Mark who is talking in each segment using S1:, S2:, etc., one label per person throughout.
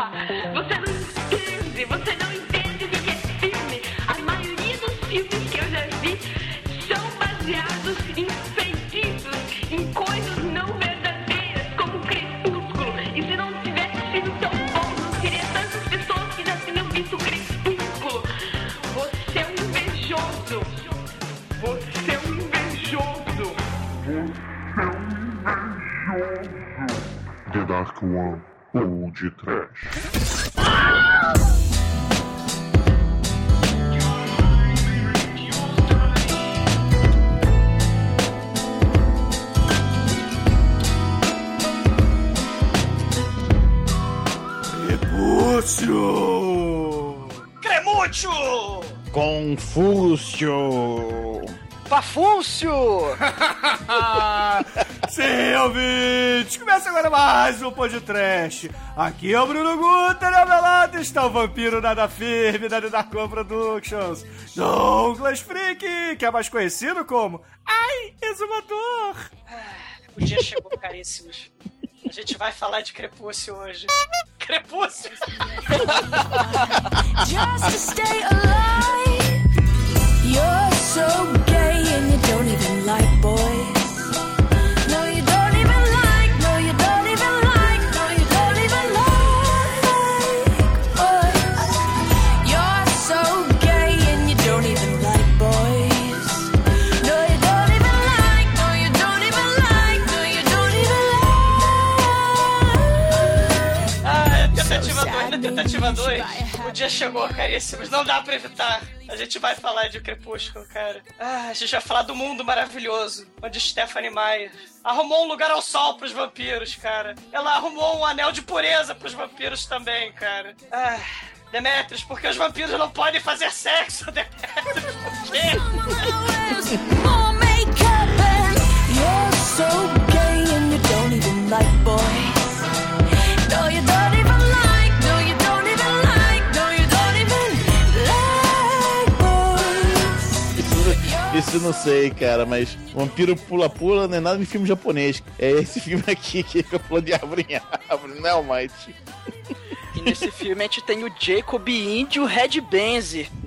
S1: porra! Você não entende! Você não entende o que é filme! A maioria dos filmes que eu já vi são baseados em feitiços, em coisas não verdadeiras, como Crepúsculo. E se não tivesse sido tão bom, não teria tantas pessoas que já tinham visto Crepúsculo. Você é um invejoso! Você é um invejoso!
S2: The Dark One ou de Trash.
S3: Prepúcio!
S4: Cremúcio!
S5: Confúcio!
S6: Pafúncio!
S3: Sim, ouvintes! Começa agora mais um podcast. Aqui é o Bruno Guter ao meu lado está o vampiro nada firme da Darkon Productions, Douglas Freak, que é mais conhecido como Ai, Exumador!
S4: O dia chegou, caríssimos. A gente vai falar de Crepúcio hoje. Crepúcio!
S7: just to stay alive. You're so gay and you don't even like boys.
S4: 2, na tentativa 2. O dia chegou, caríssimos. Não dá pra evitar. A gente vai falar de Crepúsculo, cara. Ah, a gente vai falar do mundo maravilhoso, onde Stephanie Meyer arrumou um lugar ao sol pros vampiros, cara. Ela arrumou um anel de pureza pros vampiros também, cara. Ah, Demetrius, porque os vampiros não podem fazer sexo, Demetrius, por quê?
S7: More makeup and you're so gay and you don't even like boys.
S5: Isso, eu não sei, cara, mas vampiro pula-pula não é nada de filme japonês. É esse filme aqui que fica pulando de árvore em árvore, não é, Almighty?
S6: E nesse filme a gente tem o Jacob Índio Red Benzi.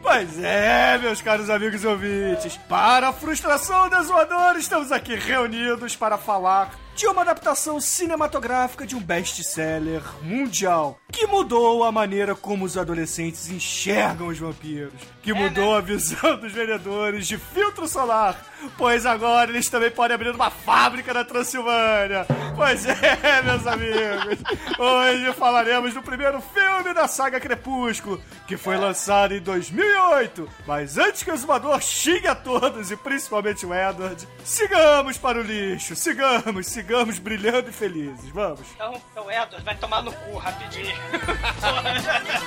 S3: Pois é, meus caros amigos e ouvintes. Para a frustração da zoadora, estamos aqui reunidos para falar de uma adaptação cinematográfica de um best-seller mundial que mudou a maneira como os adolescentes enxergam os vampiros, que mudou a visão dos vendedores de filtro solar, pois agora eles também podem abrir uma fábrica na Transilvânia. Pois é, meus amigos. Hoje falaremos do primeiro filme da saga Crepúsculo, que foi lançado em 2008. Mas antes que o exumador xingue a todos, e principalmente o Edward, sigamos para o lixo, sigamos, sigamos brilhando e felizes. Vamos.
S4: Então, então Edward, vai tomar no cu rapidinho.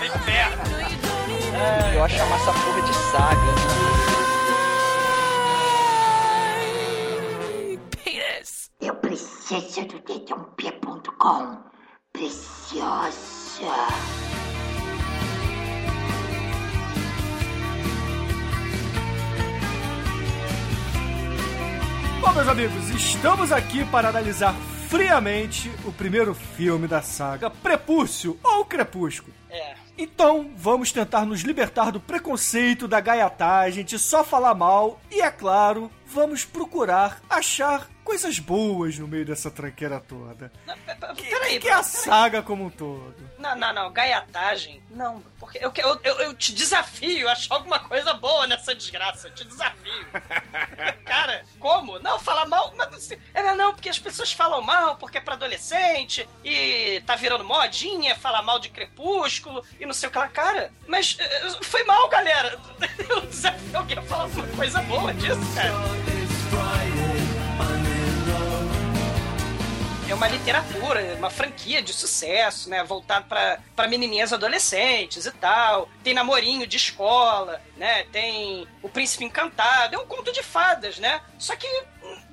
S4: Inferno.
S6: Eu acho chamar essa porra de saga.
S7: Penis.
S8: Eu preciso do dedãopia.com. Preciosa.
S3: Bom, meus amigos, estamos aqui para analisar friamente o primeiro filme da saga Prepúcio ou Crepúsculo.
S4: É.
S3: Então, vamos tentar nos libertar do preconceito, da gaiatagem, de só falar mal e, é claro, vamos procurar achar coisas boas no meio dessa tranqueira toda. Que,
S4: Peraí,
S3: que é a saga como um todo.
S4: Não, não, não. Gaiatagem. Não, porque eu, eu, eu, eu te desafio a achar alguma coisa boa nessa desgraça. Eu te desafio. Cara, como? Não, falar mal. Mas, assim, é, não, porque as pessoas falam mal porque é pra adolescente e tá virando modinha, falar mal de crepúsculo e não sei o que lá. Cara, mas eh, foi mal, galera. Eu desafio alguém a falar alguma coisa boa disso, cara. É uma literatura, uma franquia de sucesso, né? Voltado pra menininhas adolescentes e tal. Tem namorinho de escola, né? Tem o Príncipe Encantado. É um conto de fadas, né? Só que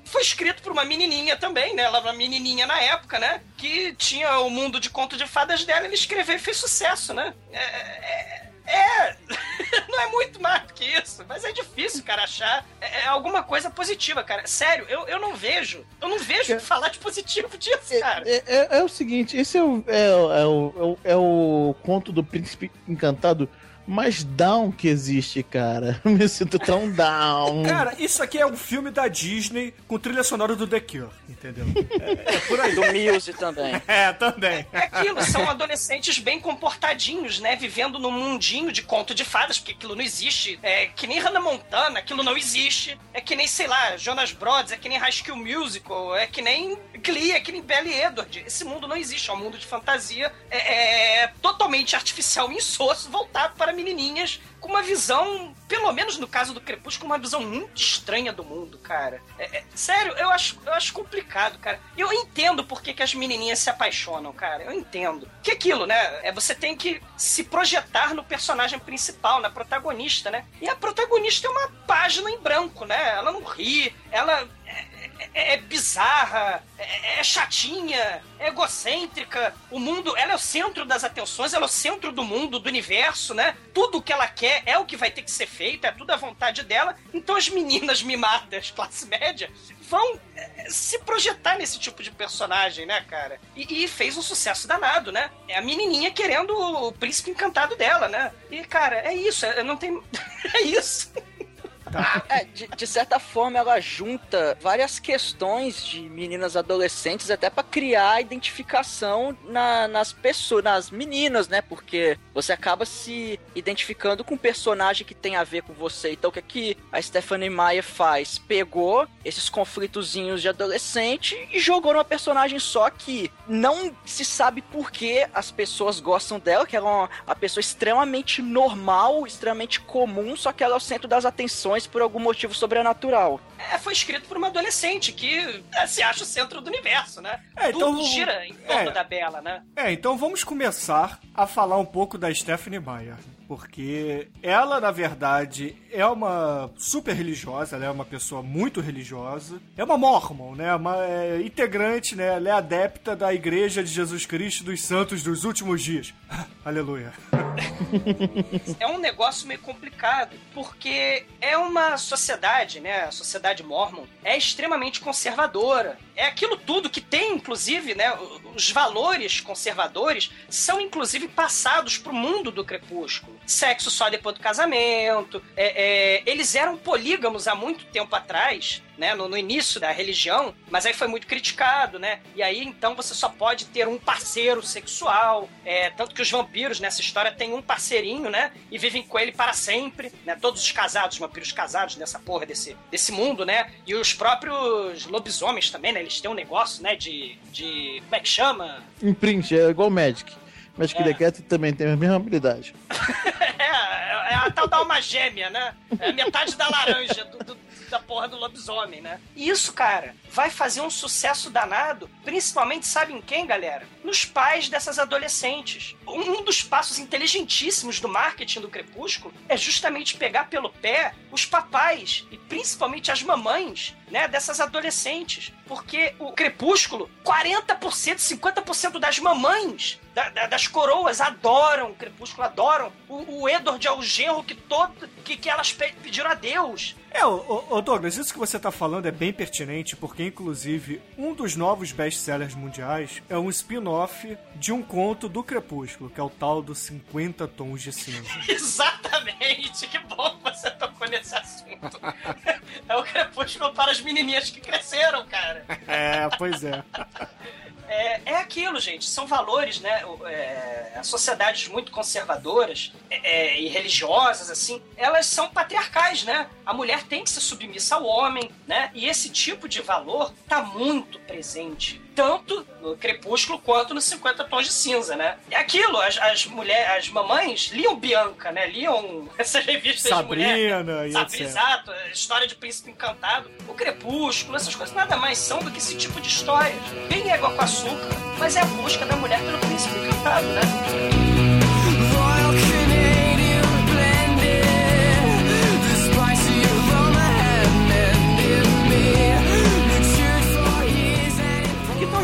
S4: foi escrito por uma menininha também, né? Ela era uma menininha na época, né? Que tinha o mundo de conto de fadas dela. Ele escreveu e fez sucesso, né? É... é- é. não é muito mais do que isso. Mas é difícil, cara, achar é, é alguma coisa positiva, cara. Sério, eu, eu não vejo. Eu não vejo
S5: É.
S4: falar de positivo disso, cara.
S5: É, é- é o seguinte, esse é o, é, o- é o, é o- é o conto do príncipe encantado mais down que existe, cara. Eu me sinto tão down.
S3: Cara, isso aqui é um filme da Disney com trilha sonora do The Cure, entendeu? É, é por aí.
S6: Do Muse também.
S3: É, também.
S4: É aquilo, são adolescentes bem comportadinhos, né? Vivendo num mundinho de conto de fadas, porque aquilo não existe. É que nem Hannah Montana, aquilo não existe. É que nem, sei lá, Jonas Brothers, é que nem High School Musical, é que nem Glee, é que nem Belly Edward. Esse mundo não existe, é um mundo de fantasia é, é totalmente artificial e insosso, voltado para menininhas com uma visão, pelo menos no caso do Crepúsculo, uma visão muito estranha do mundo, cara. É- é- sério, eu acho, eu acho complicado, cara. Eu entendo por que, que as menininhas se apaixonam, cara. Eu entendo. Que aquilo, né? É você tem que se projetar no personagem principal, na protagonista, né? E a protagonista é uma página em branco, né? Ela não ri, ela é, é- é bizarra, é, é chatinha, é egocêntrica. O mundo, ela é o centro das atenções, ela é o centro do mundo, do universo, né? Tudo que ela quer é o que vai ter que ser feito, é tudo à vontade dela. Então as meninas mimadas, classe média, vão é, se projetar nesse tipo de personagem, né, cara? E, e fez um sucesso danado, né? É a menininha querendo o príncipe encantado dela, né? E, cara, é isso, é, não tem. é isso.
S6: É, de, de certa forma, ela junta várias questões de meninas adolescentes até pra criar identificação na- nas pessoas, nas meninas, né? Porque você acaba se identificando com um personagem que tem a ver com você. Então, o que, que a Stephanie Meyer faz? Pegou esses conflitozinhos de adolescente e jogou numa personagem só que não se sabe por que as pessoas gostam dela, que ela é uma, uma pessoa extremamente normal, extremamente comum, só que ela é o centro das atenções por algum motivo sobrenatural.
S4: É, foi escrito por uma adolescente que é, se acha o centro do universo, né?
S3: É, então-
S4: Tudo gira em torno
S3: é.
S4: da Bela, né?
S3: É, então vamos começar a falar um pouco da Stephanie Meyer. Porque ela, na verdade, é uma super religiosa, ela é uma pessoa muito religiosa. É uma mormon, né? Uma é, integrante, né? Ela é adepta da Igreja de Jesus Cristo dos Santos dos Últimos Dias. Aleluia.
S4: É um negócio meio complicado, porque é uma sociedade, né? A sociedade mormon é extremamente conservadora. É aquilo tudo que tem, inclusive, né? Os valores conservadores são, inclusive, passados pro mundo do crepúsculo. Sexo só depois do casamento. é- é, eles eram polígamos há muito tempo atrás, né? No, no início da religião, mas aí foi muito criticado, né? E aí, então, você só pode ter um parceiro sexual. É, tanto que os vampiros nessa história têm um parceirinho, né? E vivem com ele para sempre, né? Todos os casados, os vampiros casados nessa porra desse, desse mundo, né? E os próprios lobisomens também, né? Eles têm um negócio, né? De. de como é que chama?
S5: Imprint, é igual Magic. Magic
S4: É.
S5: the Cat também tem a mesma habilidade.
S4: É, é a tal da alma gêmea, né? É metade da laranja do- do- da porra do lobisomem, né? E isso, cara, vai fazer um sucesso danado, principalmente, sabe em quem, galera? Nos pais dessas adolescentes. Um dos passos inteligentíssimos do marketing do Crepúsculo é justamente pegar pelo pé os papais e principalmente as mamães, né, dessas adolescentes. Porque o Crepúsculo, 40%, 50% das mamães da- da- das coroas adoram o Crepúsculo, adoram. O, o Edward é o genro que todo que, que elas pe- pediram a Deus.
S3: É, ô, Douglas, isso que você tá falando é bem pertinente, porque inclusive um dos novos best-sellers mundiais é um spin-off de um conto do Crepúsculo, que é o tal do 50 Tons de Cinza.
S4: Exatamente, que bom que você tocou nesse assunto. é o Crepúsculo para as menininhas que cresceram, cara.
S3: É, pois é.
S4: É, é aquilo, gente. São valores, né? É, sociedades muito conservadoras é, é, e religiosas, assim, elas são patriarcais, né? A mulher tem que ser submissa ao homem, né? E esse tipo de valor tá muito presente. Tanto no Crepúsculo quanto no 50 Tons de Cinza, né? É aquilo, as, as mulheres, as mamães liam Bianca, né? Liam essas revistas de mulher.
S3: Sabrina e
S4: exato, história de Príncipe Encantado, o Crepúsculo, essas coisas nada mais são do que esse tipo de histórias. Bem égua com açúcar, mas é a busca da mulher pelo Príncipe Encantado, né?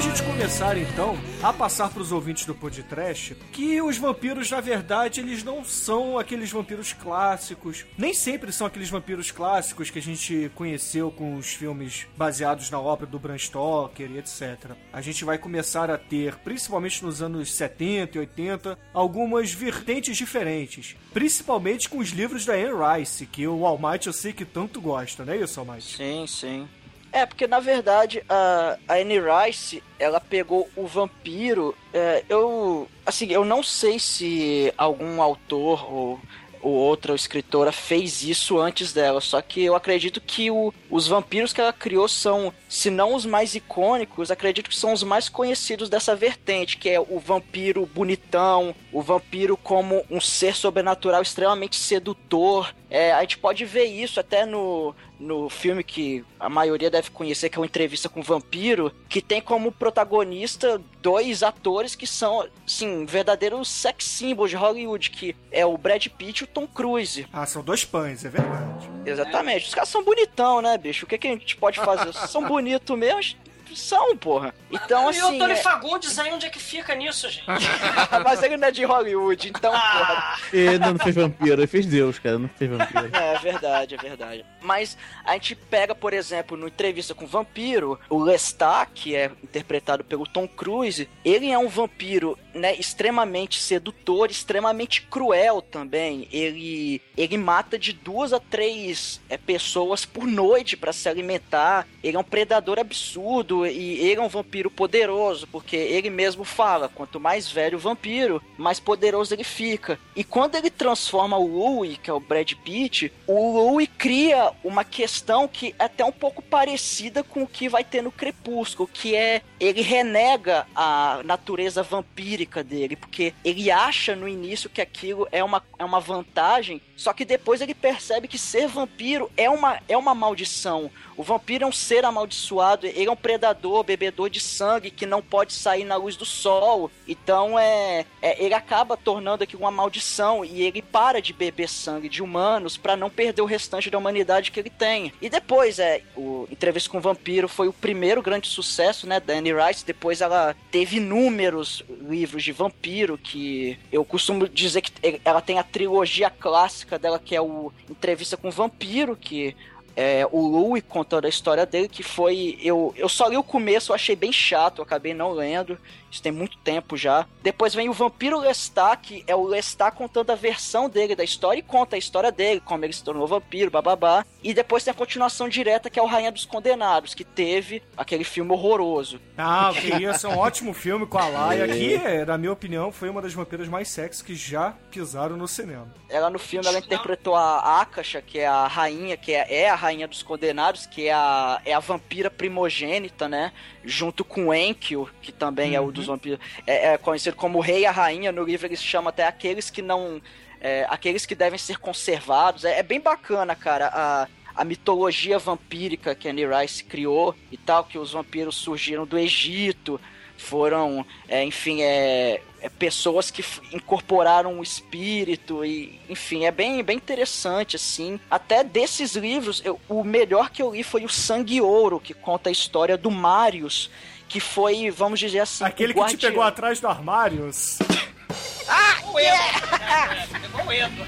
S3: Gente começar então a passar para os ouvintes do podcast que os vampiros, na verdade, eles não são aqueles vampiros clássicos. Nem sempre são aqueles vampiros clássicos que a gente conheceu com os filmes baseados na obra do Bram Stoker e etc. A gente vai começar a ter, principalmente nos anos 70 e 80, algumas vertentes diferentes. Principalmente com os livros da Anne Rice, que o Almighty eu sei que tanto gosta, não é isso, Almighty?
S6: Sim, sim. É, porque na verdade a, a Anne Rice, ela pegou o vampiro. é, eu. Assim, eu não sei se algum autor ou, ou outra escritora fez isso antes dela, só que eu acredito que o, os vampiros que ela criou são, se não os mais icônicos, acredito que são os mais conhecidos dessa vertente, que é o vampiro bonitão, o vampiro como um ser sobrenatural extremamente sedutor. É, a gente pode ver isso até no, no filme que a maioria deve conhecer, que é uma entrevista com o vampiro, que tem como protagonista dois atores que são, sim, verdadeiros sex symbols de Hollywood, que é o Brad Pitt e o Tom Cruise.
S3: Ah, são dois pães, é verdade.
S6: Exatamente. Os caras são bonitão, né, bicho? O que, que a gente pode fazer? são bonitos mesmo? São, porra. Então,
S4: e o
S6: assim.
S4: Tony
S6: é-
S4: Fagundes aí, onde é que fica nisso, gente?
S6: Mas ele não é de Hollywood, então, porra.
S5: Ele não fez vampiro, ele fez Deus, cara, não fez vampiro.
S6: É, é verdade, é verdade. Mas a gente pega, por exemplo, no Entrevista com o Vampiro, o Lestat, que é interpretado pelo Tom Cruise, ele é um vampiro, né, extremamente sedutor, extremamente cruel também. Ele, ele mata de duas a três é, pessoas por noite para se alimentar. Ele é um predador absurdo e ele é um vampiro poderoso, porque ele mesmo fala, quanto mais velho o vampiro, mais poderoso ele fica. E quando ele transforma o Louis, que é o Brad Pitt, o Louis cria uma questão que é até um pouco parecida com o que vai ter no Crepúsculo, que é ele renega a natureza vampírica dele, porque ele acha no início que aquilo é uma, é uma vantagem, só que depois ele percebe que ser vampiro é uma, é uma maldição. O vampiro é um ser amaldiçoado, ele é um predador, bebedor de sangue que não pode sair na luz do sol. Então é, é ele acaba tornando aquilo uma maldição e ele para de beber sangue de humanos para não perder o restante da humanidade que ele tem. E depois é o Entrevista com o Vampiro foi o primeiro grande sucesso, né, da Rice. Depois ela teve inúmeros livros de vampiro que eu costumo dizer que ela tem a trilogia clássica dela que é o Entrevista com o Vampiro, que é, o Louis contando a história dele, que foi. Eu, eu só li o começo, eu achei bem chato, acabei não lendo. Isso tem muito tempo já. Depois vem o Vampiro Lestat, que é o Lestat contando a versão dele da história e conta a história dele, como ele se tornou vampiro, bababá. E depois tem a continuação direta, que é o Rainha dos Condenados, que teve aquele filme horroroso.
S3: Ah, que isso, é um ótimo filme com a Laia, que, na minha opinião, foi uma das vampiras mais sexy que já pisaram no cinema.
S6: Ela no filme ela interpretou a Akasha, que é a rainha, que é, é a rainha dos condenados, que é a, é a vampira primogênita, né? Junto com Enkyo, que também é o dos vampiros. É, é conhecido como rei e a rainha. No livro eles chamam até aqueles que não. é, aqueles que devem ser conservados. É, é bem bacana, cara. A, a mitologia vampírica que a Anne Rice criou e tal, que os vampiros surgiram do Egito, foram, é, enfim, é, é, pessoas que incorporaram o espírito e, enfim, é bem, bem interessante, assim. Até desses livros, eu- o melhor que eu li foi o Sangue Ouro, que conta a história do Marius, que foi, vamos dizer assim,
S3: Aquele
S6: o
S3: que te pegou atrás do armário.
S4: Pegou o Endo.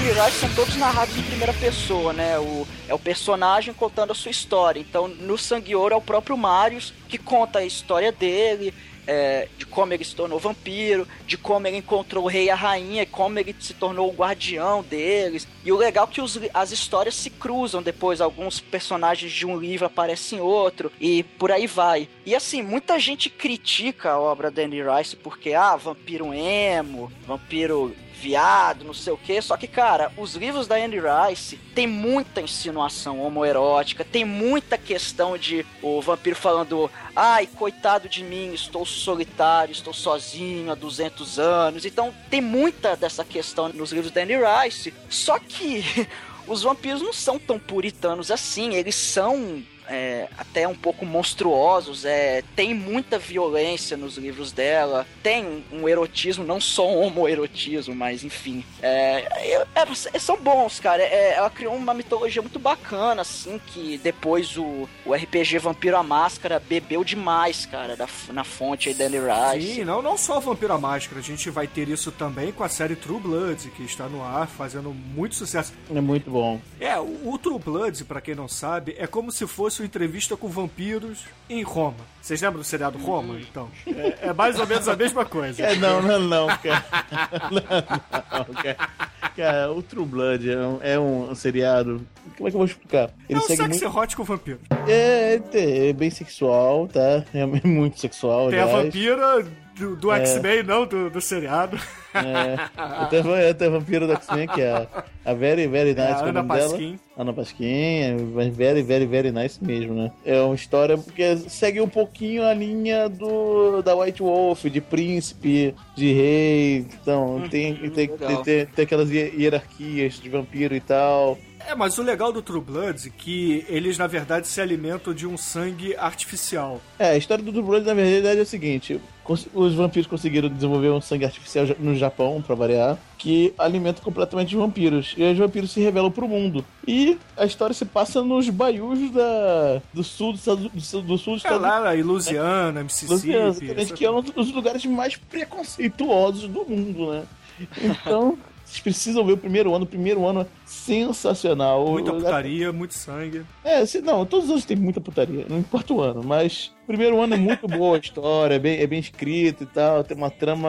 S6: Rice são todos narrados em primeira pessoa, né? O, é o personagem contando a sua história. Então, no Sangue Ouro é o próprio Marius que conta a história dele, é, de como ele se tornou vampiro, de como ele encontrou o rei e a rainha, como ele se tornou o guardião deles. E o legal é que os- as histórias se cruzam depois, alguns personagens de um livro aparecem em outro, e por aí vai. E assim, muita gente critica a obra da Anne Rice porque, ah, vampiro emo, vampiro viado, não sei o que. Só que, cara, os livros da Anne Rice tem muita insinuação homoerótica, tem muita questão de o vampiro falando, ai, coitado de mim, estou solitário, estou sozinho há 200 anos. Então, tem muita dessa questão nos livros da Anne Rice. Só que os vampiros não são tão puritanos assim, eles são é, até um pouco monstruosos. É, tem muita violência nos livros dela, tem um erotismo, não só um homoerotismo, mas enfim. É, é, é, são bons, cara. É, ela criou uma mitologia muito bacana, assim, que depois o, o RPG Vampiro a Máscara bebeu demais, cara, da, na fonte aí da Anne Rice.
S3: Sim, não, não só Vampiro à Máscara, a gente vai ter isso também com a série True Blood, que está no ar, fazendo muito sucesso.
S5: É muito bom.
S3: É, o, o True Blood, pra quem não sabe, é como se fosse uma entrevista com vampiros em Roma. Vocês lembram do seriado Roma? Então, é, é mais ou menos a mesma coisa.
S5: É, não, não, não, cara. Não, não, cara. Cara, o True Blood é um, é um seriado. Como é que eu vou explicar?
S3: É
S5: Ele
S3: um
S5: segue
S3: sexy
S5: muito.
S3: hot com vampiro.
S5: É, é, é bem sexual, tá? É muito sexual,
S3: Tem a
S5: aliás.
S3: vampira do, do X-Men, não do, do seriado.
S5: É, até, até a vampira do X-Men, que é a, a Very, Very Nice,
S3: É, a
S5: é
S3: Ana
S5: dela.
S3: Pasquim.
S5: Ana Pasquim, é Very, Very, Very Nice mesmo, né? É uma história que segue um pouquinho a linha do da White Wolf, de príncipe, de rei. Então, tem, tem, tem, tem, tem aquelas hier- hierarquias de vampiro e tal.
S3: É, mas o legal do True Blood é que eles, na verdade, se alimentam de um sangue artificial.
S5: É, a história do True Blood, na verdade, é o seguinte: os vampiros conseguiram desenvolver um sangue artificial no Japão, pra variar, que alimenta completamente os vampiros. E os vampiros se revelam pro mundo. E a história se passa nos baiús da, do sul dos Estados, do, sul- do sul dos
S3: É lá em Louisiana, Mississippi.
S5: Que é um dos lugares mais preconceituosos do mundo, né? Então, vocês precisam ver o primeiro ano. O primeiro ano sensacional.
S3: Muita putaria, muito sangue.
S5: É, se, não, todos os anos tem muita putaria, não importa o ano, mas o primeiro ano é muito boa a história, é bem, é bem escrito e tal, tem uma trama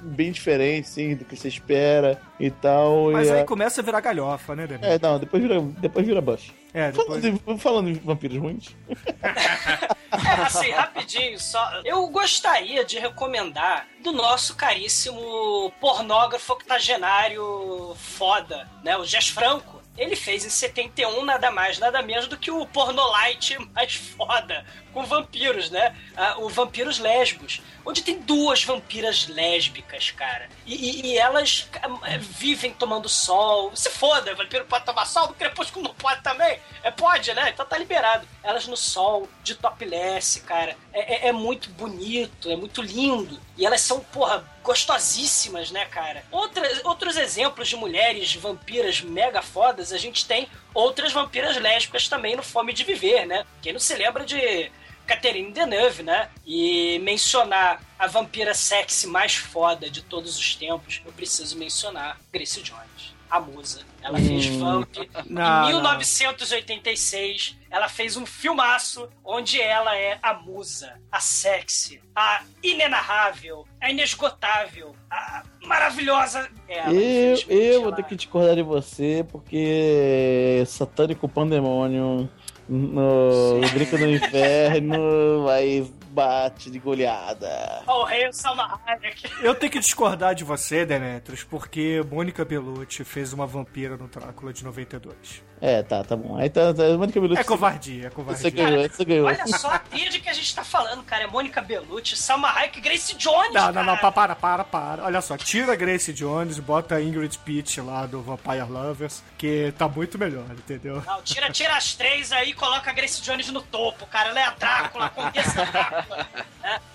S5: bem diferente, sim, do que você espera e tal.
S3: Mas
S5: e
S3: aí
S5: é-
S3: começa a virar galhofa, né, Daniel?
S5: É, não, depois vira, depois vira buff.
S3: É,
S5: Falando,
S3: depois...
S5: em- falando em vampiros ruins,
S4: É, assim, rapidinho, só. Eu gostaria de recomendar do nosso caríssimo pornógrafo octogenário foda, né? O Jess Franco. Ele fez em 71 nada mais, nada menos do que o pornolite mais foda, com vampiros, né? Ah, o Vampiros Lésbicos. Onde tem duas vampiras lésbicas, cara. E, e- e elas ah, vivem tomando sol. Se foda, vampiro pode tomar sol, do crepúsculo não pode também. É, pode, né? Então tá liberado. Elas no sol, de topless, cara. É, é- é muito bonito, é muito lindo. E elas são, porra, gostosíssimas, né, cara? Outras, outros exemplos de mulheres vampiras mega fodas, a gente tem outras vampiras lésbicas também no Fome de Viver, né? Quem não se lembra de Catherine Deneuve, né? E mencionar a vampira sexy mais foda de todos os tempos, eu preciso mencionar Grace Jones, a musa. Ela fez Vamp.
S3: Não,
S4: em
S3: não.
S4: 1986, ela fez um filmaço onde ela é a musa, a sexy, a inenarrável, a inesgotável, a maravilhosa. Ela,
S5: eu, eu vou
S4: ela-
S5: ter que discordar de você, porque Satânico Pandemônio no Brinca do Inferno vai bate de goleada.
S4: O rei Salma Hayek.
S3: Eu tenho que discordar de você, Demetrius, porque Mônica Bellucci fez uma vampira no Drácula de 92.
S5: É, tá, tá bom. Aí tá, tá Mônica Bellucci.
S3: É covardia, é
S5: Você
S3: covardia.
S5: ganhou, você ganhou.
S4: Olha só a tríade que a gente tá falando, cara. É Mônica Bellucci, Salma Hayek e Grace Jones,
S3: Não, não, não, para, para, para. Olha só, tira a Grace Jones, bota a Ingrid Pitt lá do Vampire Lovers, que tá muito melhor, entendeu?
S4: Não, tira, tira as três aí e coloca a Grace Jones no topo, cara. Ela é a Drácula, a Condessa Drácula.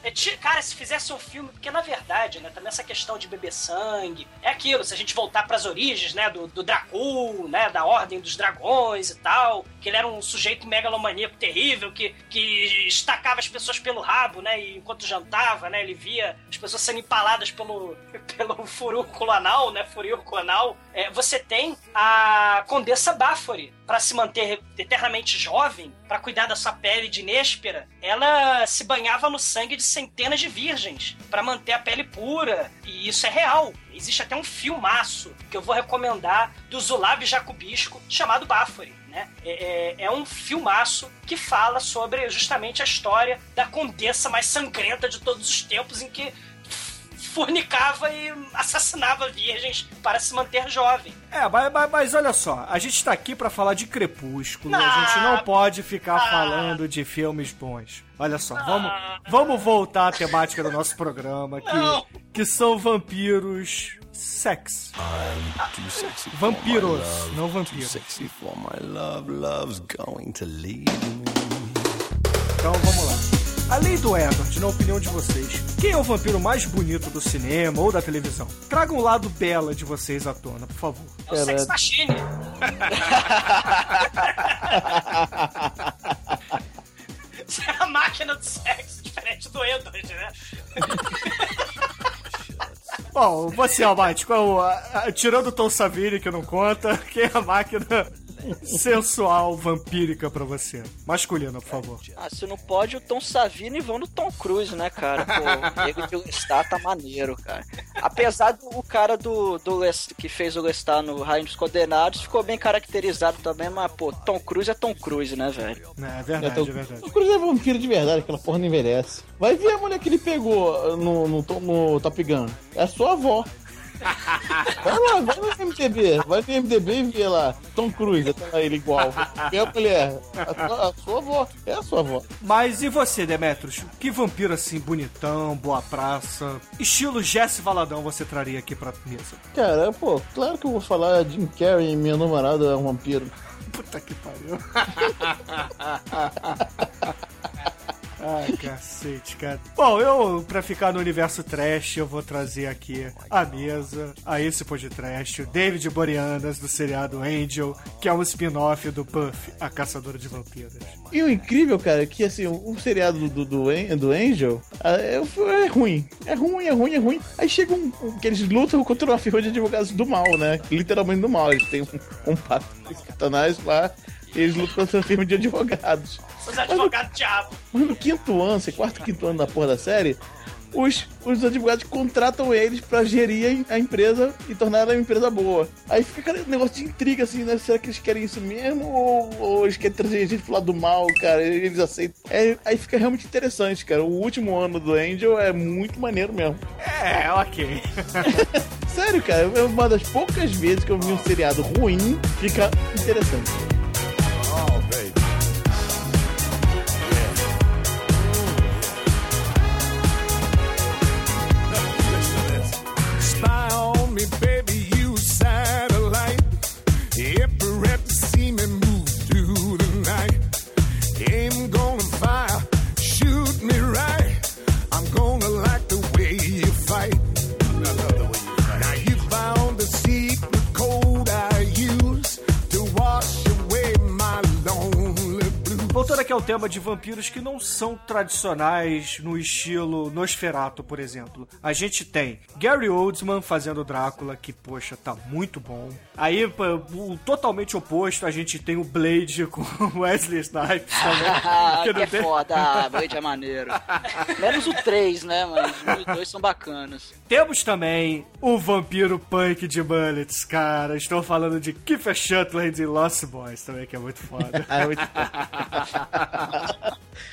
S4: É, cara, se fizesse um filme, porque na verdade, né, também essa questão de beber sangue, é aquilo, se a gente voltar pras origens, né, do, do Dracul, né, da Ordem dos Dragões e tal, que ele era um sujeito megalomaníaco terrível, que, que estacava as pessoas pelo rabo, né, e enquanto jantava, né, ele via as pessoas sendo empaladas pelo, pelo furúnculo anal, né, furiúnculo anal, é, você tem a Condessa Báfori, para se manter eternamente jovem, para cuidar da sua pele de néspera, ela se banhava no sangue de centenas de virgens para manter a pele pura. E isso é real. Existe até um filmaço que eu vou recomendar do Zulav Jacobisco chamado Báfori. Né? É, é- é um filmaço que fala sobre justamente a história da condessa mais sangrenta de todos os tempos, em que fornicava e assassinava virgens para se manter jovem.
S3: É, mas, mas- mas olha só, a gente tá aqui pra falar de Crepúsculo, a
S4: Ah,
S3: gente não pode ficar
S4: ah.
S3: falando de filmes bons. Olha só, vamos, vamos voltar à temática do nosso programa, que,
S4: Não.
S3: que são vampiros sex. Vampiros, não vampiros.
S9: for my love, love's going to leave me.
S3: Então vamos lá. Além do Edward, na opinião de vocês, quem é o vampiro mais bonito do cinema ou da televisão? Traga um lado bela de vocês à tona, por favor.
S4: É o Sex Machine. Você é a máquina do sexo, diferente do Edward, né?
S3: Bom, você, Almighty, qual, a- a- tirando o Tom Savini, que não conta, quem é a máquina sensual vampírica pra você? Masculina, por favor.
S6: Ah, se não pode, o Tom Savini vão no Tom Cruise, né, cara? Pô, ele de Lestat tá maneiro, cara. Apesar do o cara do, do Les- que fez o Lestat no Rainha dos Condenados, ficou bem caracterizado também, mas, pô, Tom Cruise é Tom Cruise, né, velho?
S3: É
S5: É,
S3: verdade,
S5: Tom-
S3: é verdade.
S5: Tom Cruise é vampiro de verdade, aquela porra não envelhece. Vai ver a mulher que ele pegou no, no, no Top Gun. É a sua avó. Vai lá, vai no MDB, vai no MDB e vê lá. Tom Cruise, tá lá ele igual. Quem é mulher? A sua, a sua avó. É a sua avó.
S3: Mas e você, Demetrius? Que vampiro assim, bonitão, boa praça, estilo Jesse Valadão você traria aqui pra mesa?
S5: Cara, pô, claro que eu vou falar Jim Carrey, minha namorada é um vampiro.
S3: Puta que pariu. Ai, cacete, cara. Bom, eu, pra ficar no universo trash, eu vou trazer aqui a mesa, a esse podcast, o David Boreanaz, do seriado Angel, que é um spin-off do Buffy, a caçadora de vampiros.
S5: E o incrível, cara, é que assim, o seriado do, do, do Angel é, é ruim. É ruim, é ruim, é ruim. Aí chega um. um- que eles lutam contra uma firma de advogados do mal, né? Literalmente do mal. Eles têm um, um com os satanás lá. Eles lutam contra a firma de advogados.
S4: Os advogados diabo.
S5: Mas no quinto ano, sei, quarto, quinto ano da porra da série, os, os advogados contratam eles pra gerir a empresa e tornar ela uma empresa boa. Aí fica aquele negócio de intriga, assim, né? Será que eles querem isso mesmo? Ou, ou eles querem trazer gente pro lado do mal, cara? Eles aceitam. É, aí fica realmente interessante, cara. O último ano do Angel é muito maneiro mesmo.
S3: É, ok.
S5: Sério, cara, é uma das poucas vezes que eu vi um seriado ruim fica interessante.
S9: Oh, baby. Spy on me, baby, you satellite. Every
S3: Voltando aqui ao tema de vampiros que não são tradicionais no estilo Nosferatu, por exemplo. A gente tem Gary Oldman fazendo Drácula, que, poxa, tá muito bom. Aí, o totalmente oposto, a gente tem o Blade com Wesley Snipes também.
S6: Ah,
S3: que
S6: que é
S3: tem-
S6: foda, ah, Blade é maneiro. Menos o 3, né, mas os dois são bacanas.
S3: Temos também o vampiro punk de Bullets, cara. Estou falando de Kiefer Sutherland e Lost Boys também, que é muito foda.
S5: É muito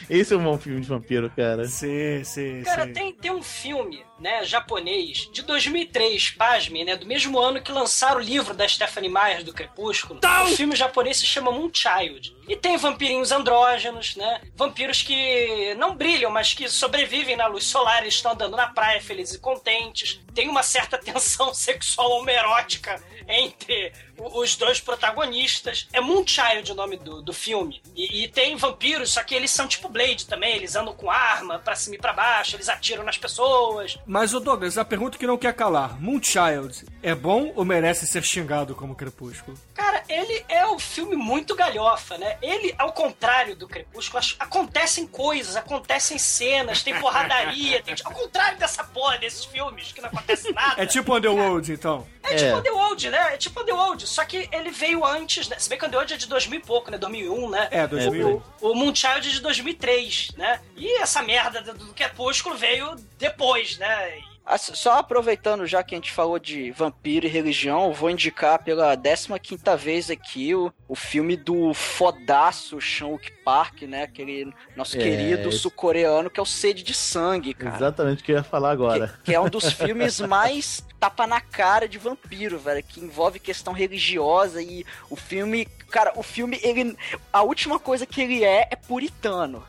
S5: Esse é um bom filme de vampiro, cara.
S3: sim, sim,
S4: Cara,
S3: sim.
S4: tem, tem um filme, né, japonês, de 2003, pasme, né, do mesmo ano que lançaram o livro da Stephanie Meyer do Crepúsculo. O filme japonês se chama Moonchild. E tem vampirinhos andrógenos, né, vampiros que não brilham, mas que sobrevivem na luz solar, eles estão andando na praia felizes e contentes. Tem uma certa tensão sexual homerótica entre os dois protagonistas. É Moonchild o nome do, do filme. E, e tem vampiros, só que eles são tipo Blade também. Eles andam com arma pra cima e pra baixo, eles atiram nas pessoas.
S3: Mas, o Douglas, a pergunta que não quer calar: Moonchild é bom ou merece ser xingado como Crepúsculo?
S4: Cara, ele é um filme muito galhofa, né? Ele, ao contrário do Crepúsculo, acontecem coisas, acontecem cenas, tem porradaria, tem... ao contrário dessa porra desses filmes que não acontece nada.
S3: É tipo Underworld, então.
S4: É tipo
S5: É.
S4: Underworld, né? É tipo Underworld, só que ele veio antes, né? Se bem que Underworld é de 2000 e pouco, né? 2001, né?
S3: É, 2001.
S4: O, o Moonchild é de 2003, né? E essa merda do, do Crepúsculo veio depois, né?
S6: Ah, Só aproveitando já que a gente falou de vampiro e religião, vou indicar pela 15ª vez aqui o, o filme do fodaço Sean Park, né? Aquele nosso
S5: É,
S6: querido
S5: esse-
S6: sul-coreano que é o Sede de Sangue, cara.
S5: Exatamente o que eu ia falar agora.
S6: Que, que é um dos filmes mais tapa na cara de vampiro, velho, que envolve questão religiosa e o filme, cara, o filme ele a última coisa que ele é é puritano.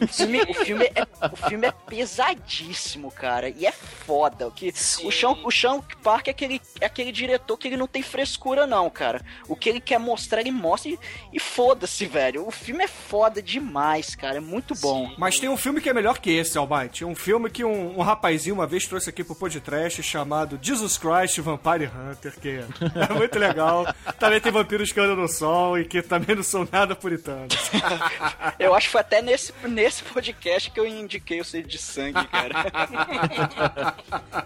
S6: O filme, o filme é, o filme é pesadíssimo, cara. E é foda. O, que, o, Sean, o Sean Park é aquele, é aquele diretor que ele não tem frescura, não, cara. O que ele quer mostrar, ele mostra e, e foda-se, velho. O filme é foda demais, cara. É muito bom.
S3: Mas tem um filme que é melhor que esse, Almighty. Um filme que um, um rapazinho uma vez trouxe aqui pro podcast chamado Jesus Christ Vampire Hunter, que é muito legal. Também tem vampiros que andam no sol e que também não são nada puritanos.
S6: Eu acho que foi até nesse, nesse podcast que eu indiquei o Sede de Sangue, cara.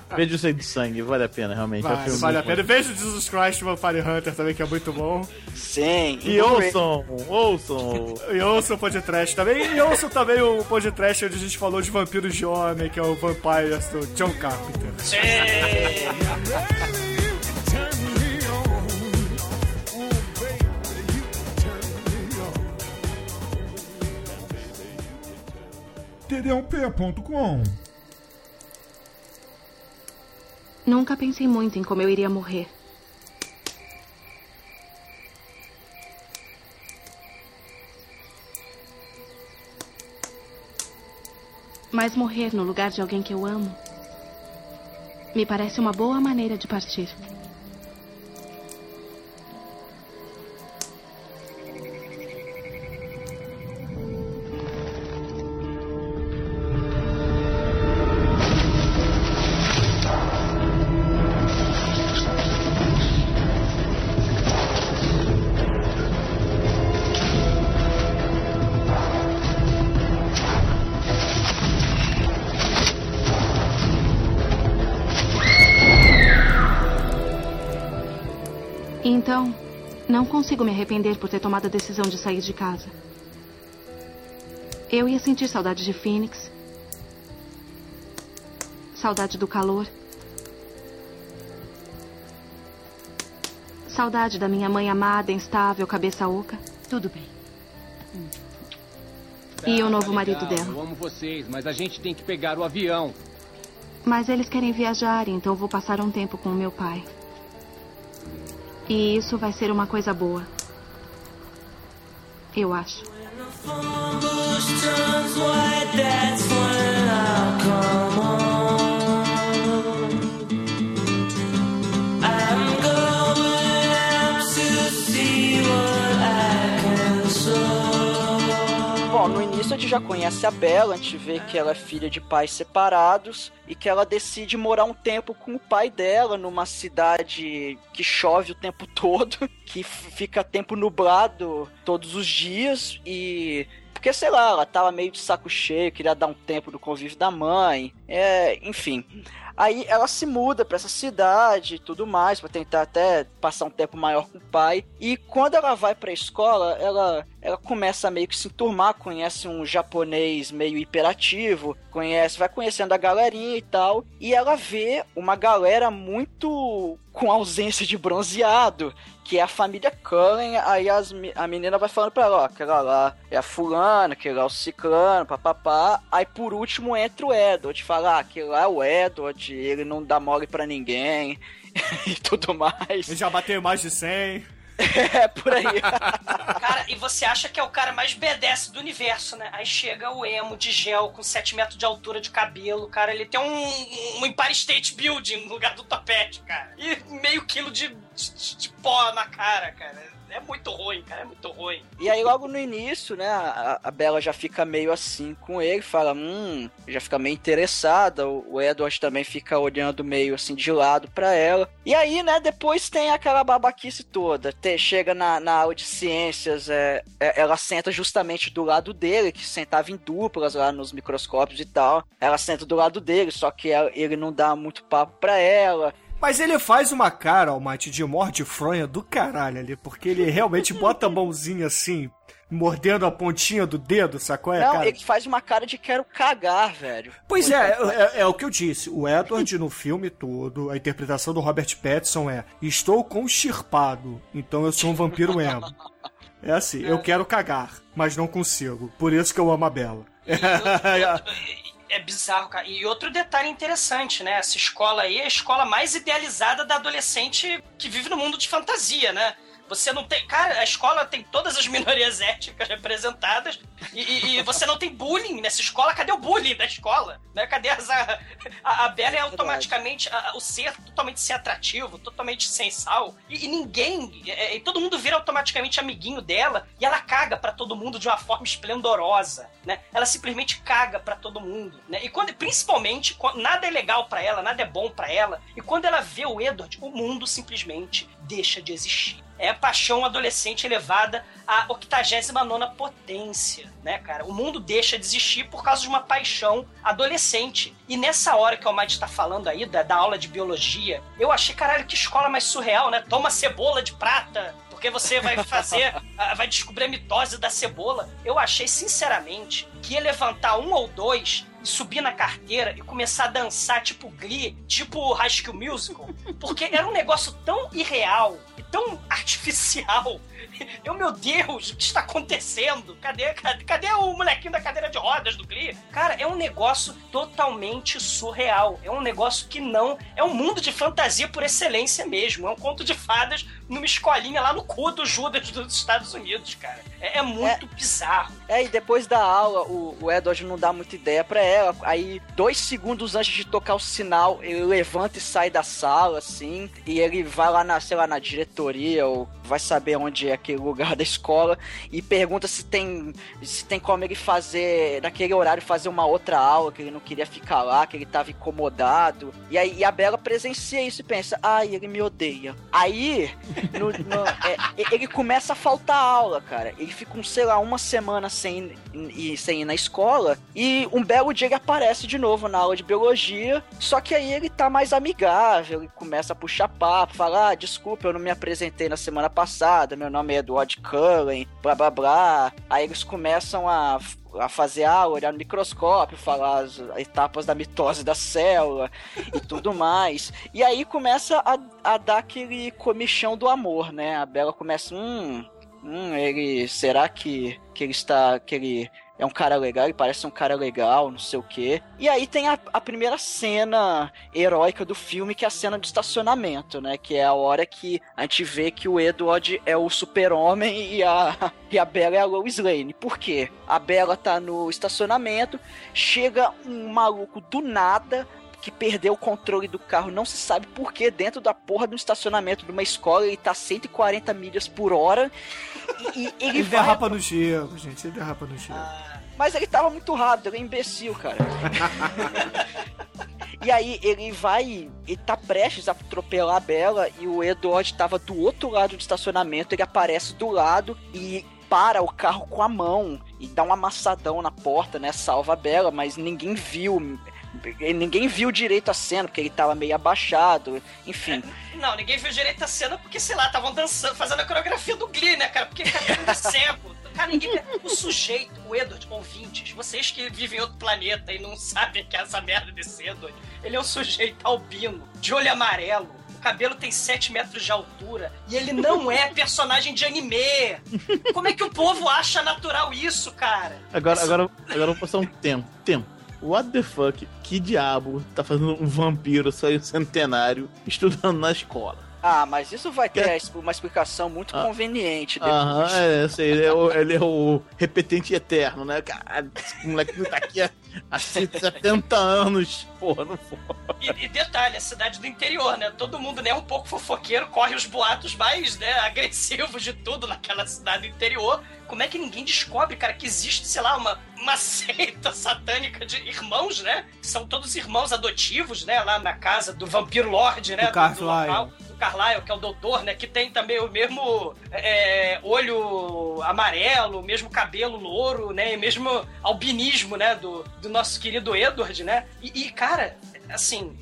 S5: Veja o Sede de Sangue, vale a pena, realmente. é um
S3: Vale, a pena. Veja o Jesus Christ Vampire Hunter também, que é muito bom.
S6: Sim.
S5: E ouçam, ouçam.
S3: E ouçam o podcast também. E ouçam também o podcast onde a gente falou de vampiros de homem, que é o Vampires do John Carpenter.
S2: td1p.com
S10: Nunca pensei muito em como eu iria morrer. Mas morrer no lugar de alguém que eu amo me parece uma boa maneira de partir. Não consigo me arrepender por ter tomado a decisão de sair de casa. Eu ia sentir saudade de Phoenix. Saudade do calor. Saudade da minha mãe amada, instável, cabeça oca.
S11: Tudo bem.
S10: E o novo
S12: Tá
S10: marido dela.
S12: Eu amo vocês, mas a gente tem que pegar o avião.
S10: Mas eles querem viajar, então vou passar um tempo com o meu pai. E isso vai ser uma coisa boa. Eu acho.
S6: Bom, já conhece a Bella, a gente vê que ela é filha de pais separados e que ela decide morar um tempo com o pai dela numa cidade que chove o tempo todo, que fica tempo nublado todos os dias e porque, sei lá, ela tava meio de saco cheio, queria dar um tempo do convívio da mãe, é, enfim. Aí ela se muda pra essa cidade e tudo mais, pra tentar até passar um tempo maior com o pai. E quando ela vai pra escola, ela, ela começa a meio que se enturmar, conhece um japonês meio hiperativo, conhece, vai conhecendo a galerinha e tal. E ela vê uma galera muito com ausência de bronzeado, que é a família Cullen. Aí as, a menina vai falando pra ela, ó, aquela lá é a fulana, aquele lá é o ciclano, papapá. Aí por último entra o Edward, fala, ah, aquele lá é o Edward, ele não dá mole pra ninguém e tudo mais.
S3: Já bateu mais de 100.
S6: É, por aí.
S4: Cara, e você acha que é o cara mais BDS do universo, né? Aí chega o emo de gel com 7 metros de altura de cabelo, cara. Ele tem um, um Empire State Building no lugar do topete, cara. E meio quilo de, de, de pó na cara, cara. É muito ruim, cara. É muito ruim.
S6: E aí, logo no início, né, a, a Bella já fica meio assim com ele, fala, hum, já fica meio interessada. O, o Edward também fica olhando meio assim de lado pra ela. E aí, né, depois tem aquela babaquice toda. Te- chega na, na aula de ciências, é, é- ela senta justamente do lado dele, que sentava em duplas lá nos microscópios e tal. Ela senta do lado dele, só que ela- ele não dá muito papo pra ela.
S3: Mas ele faz uma cara, Almighty, de morde fronha do caralho ali, porque ele realmente bota a mãozinha assim, mordendo a pontinha do dedo, sacou? É,
S6: não,
S3: cara?
S6: ele faz uma cara de quero cagar, velho.
S3: Pois é, é, é o que eu disse. O Edward no filme todo, a interpretação do Robert Pattinson é: Estou constipado, então eu sou um vampiro emo. É assim, eu quero cagar, mas não consigo. Por isso que eu amo a Bela.
S4: É bizarro, cara. E outro detalhe interessante, né? Essa escola aí é a escola mais idealizada da adolescente que vive no mundo de fantasia, né? Você não tem. Cara, a escola tem todas as minorias étnicas representadas e, e- você não tem bullying nessa escola. Cadê o bullying da escola? Né? Cadê as, a, a, a Bela é automaticamente a- o ser totalmente sem atrativo, totalmente sem sal. E, e ninguém. é, e todo mundo vira automaticamente amiguinho dela e ela caga pra todo mundo de uma forma esplendorosa, né? Ela simplesmente caga pra todo mundo, né? E quando, principalmente, quando nada é legal pra ela, nada é bom pra ela, e quando ela vê o Edward, o mundo simplesmente deixa de existir. É paixão adolescente elevada à 89 potência, né, cara? O mundo deixa de existir por causa de uma paixão adolescente. E nessa hora que o Almighty tá falando aí, da, da aula de biologia, eu achei, caralho, que escola mais surreal, né? Toma cebola de prata, porque você vai fazer, vai descobrir a mitose da cebola. Eu achei, sinceramente, que ia levantar um ou dois subir na carteira e começar a dançar tipo Glee, tipo High School Musical, porque era um negócio tão irreal e tão artificial. Eu, meu Deus, o que está acontecendo? Cadê, cadê, cadê o molequinho da cadeira de rodas do Glee? Cara, é um negócio totalmente surreal. É um negócio que não. É um mundo de fantasia por excelência mesmo. É um conto de fadas numa escolinha lá no cu do Judas dos Estados Unidos, cara. É, é muito bizarro.
S6: É, e depois da aula, o, o Edward não dá muita ideia pra ela. Aí, dois segundos antes de tocar o sinal, ele levanta e sai da sala, assim. E ele vai lá na, sei lá, na diretoria, ou vai saber onde é aquele lugar da escola, e pergunta se tem, se tem como ele fazer, naquele horário, fazer uma outra aula, que ele não queria ficar lá, que ele tava incomodado. E aí e a Bela presencia isso e pensa, ai, ele me odeia. Aí, no- no- é, ele começa a faltar aula, cara. Ele fica, um, sei lá, uma semana sem sem ir na escola. E um belo dia ele aparece de novo na aula de biologia. Só que aí ele tá mais amigável. Ele começa a puxar papo, falar: ah, desculpa, eu não me apresentei na semana passada. Meu nome é Edward Cullen, blá blá blá. Aí eles começam a a fazer aula, olhar no microscópio, falar as etapas da mitose da célula e tudo mais. E aí começa a, a dar aquele comichão do amor, né? A Bela começa, hum, hum, ele, será que, que ele está, que ele é um cara legal, ele parece um cara legal, não sei o quê. E aí tem a, a primeira cena heróica do filme, que é a cena do estacionamento, né? Que é a hora que a gente vê que o Edward é o super-homem e a, e a Bella é a Lois Lane. Por quê? A Bella tá no estacionamento, chega um maluco do nada, que perdeu o controle do carro, não se sabe por que, dentro da porra do estacionamento de uma escola, ele tá 140 milhas por hora. E, e ele
S3: Ele
S6: vai
S3: derrapa no gelo, gente. Ele derrapa no gelo.
S6: mas ele tava muito rápido, ele é imbecil, cara. e aí ele vai, ele tá prestes a atropelar a Bela e o Edward tava do outro lado do estacionamento, ele aparece do lado e para o carro com a mão e dá um amassadão na porta, né? Salva a Bela, mas ninguém viu. Ninguém viu direito a cena, porque ele tava meio abaixado, enfim.
S4: Não, ninguém viu direito a cena porque, sei lá, estavam dançando, fazendo a coreografia do Glee, né, cara? Porque cara, é cego. Cara, ninguém. O sujeito, o Edward, ouvintes, vocês que vivem em outro planeta e não sabem que é essa merda desse Edward, ele é um sujeito albino, de olho amarelo. O cabelo tem 7 metros de altura e ele não é personagem de anime. Como é que o povo acha natural isso, cara?
S5: Agora, agora, agora eu vou passar um tempo. Tempo. What the fuck? Que diabo tá fazendo um vampiro sair centenário estudando na escola?
S6: Ah, mas isso vai ter uma explicação muito conveniente depois.
S5: Aham, é, eu sei, ele é, o, ele é o repetente eterno, né? Cara, esse moleque tá aqui há, há 70 anos. Porra, não for.
S4: E, e detalhe, a cidade do interior, né? Todo mundo, né, um pouco fofoqueiro, corre os boatos mais, né, agressivos de tudo naquela cidade do interior. Como é que ninguém descobre, cara, que existe, sei lá, uma, uma seita satânica de irmãos, né? Que são todos irmãos adotivos, né? Lá na casa do Vampiro Lorde, né?
S3: Do Carlyle.
S4: local. Carlyle, que é o doutor, né? Que tem também o mesmo é, olho amarelo, o mesmo cabelo louro, né? E mesmo albinismo, né? Do, do nosso querido Edward, né? E, e, cara, assim,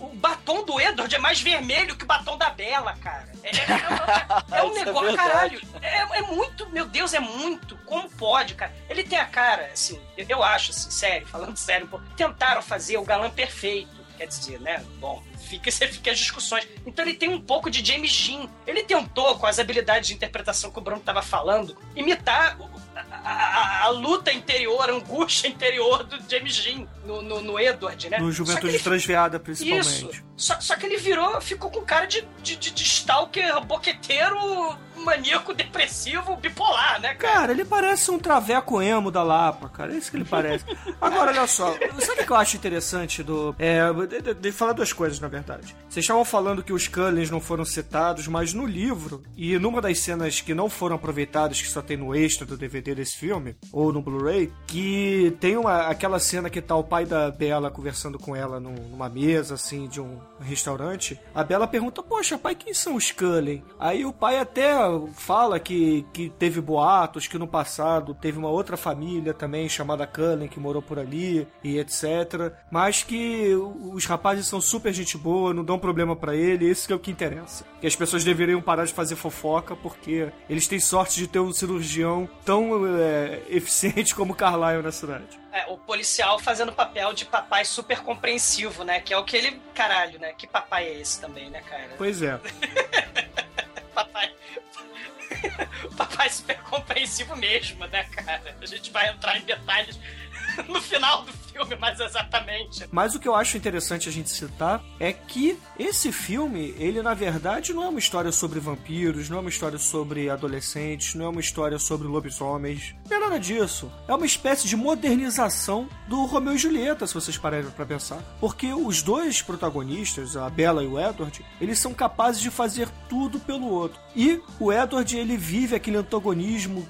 S4: o batom do Edward é mais vermelho que o batom da Bela, cara. É, é- é um
S6: Isso é
S4: negócio, caralho. É, é muito, meu Deus, é muito. Como pode, cara? Ele tem a cara, assim, eu, eu acho, assim, sério, falando sério, pô, tentaram fazer o galã perfeito. Quer dizer, né? Bom, fica, fica as discussões. Então ele tem um pouco de James Dean. Ele tentou, com as habilidades de interpretação que o Bruno tava falando, imitar a, a- a luta interior, a angústia interior do James Dean. no, no, no Edward, né?
S3: No Juventude
S4: ele-
S3: Transviada,
S4: Isso.
S3: principalmente.
S4: Só, só que ele virou, ficou com cara de, de, de, de stalker, boqueteiro, maníaco, depressivo, bipolar, né, cara?
S3: Cara, ele parece um traveco emo da Lapa, cara. É isso que ele parece. Agora, olha só. Sabe o que eu acho interessante do. É, de, de- de falar duas coisas, na verdade. Vocês estavam falando que os Cullens não foram citados, mas no livro, e numa das cenas que não foram aproveitadas, que só tem no extra do DVD desse filme, ou no Blu-ray, que tem uma, aquela cena que tá o pai da Bela conversando com ela num- numa mesa, assim, de um restaurante. A Bela pergunta, poxa, pai, quem são os Cullen? Aí o pai até fala que, que teve boatos, que no passado teve uma outra família também chamada Cullen que morou por ali e etc. Mas que os rapazes são super gente boa, não dão problema pra ele, isso que é o que interessa. Que as pessoas deveriam parar de fazer fofoca porque eles têm sorte de ter um cirurgião tão é, eficiente como o Carlyle na cidade.
S4: É, o policial fazendo papel de papai super compreensivo, né? Que é o que ele. Caralho, né? Que papai é esse também, né, cara?
S3: Pois é.
S4: Papai. papai super compreensivo mesmo, né, cara? A gente vai entrar em detalhes no final do filme, mais exatamente.
S3: Mas o que eu acho interessante a gente citar é que esse filme, ele na verdade não é uma história sobre vampiros, não é uma história sobre adolescentes, não é uma história sobre lobisomens, não é nada disso. É uma espécie de modernização do Romeu e Julieta, se vocês pararem pra pensar. Porque os dois protagonistas, a Bella e o Edward, eles são capazes de fazer tudo pelo outro. E o Edward, ele vive aquele antagonismo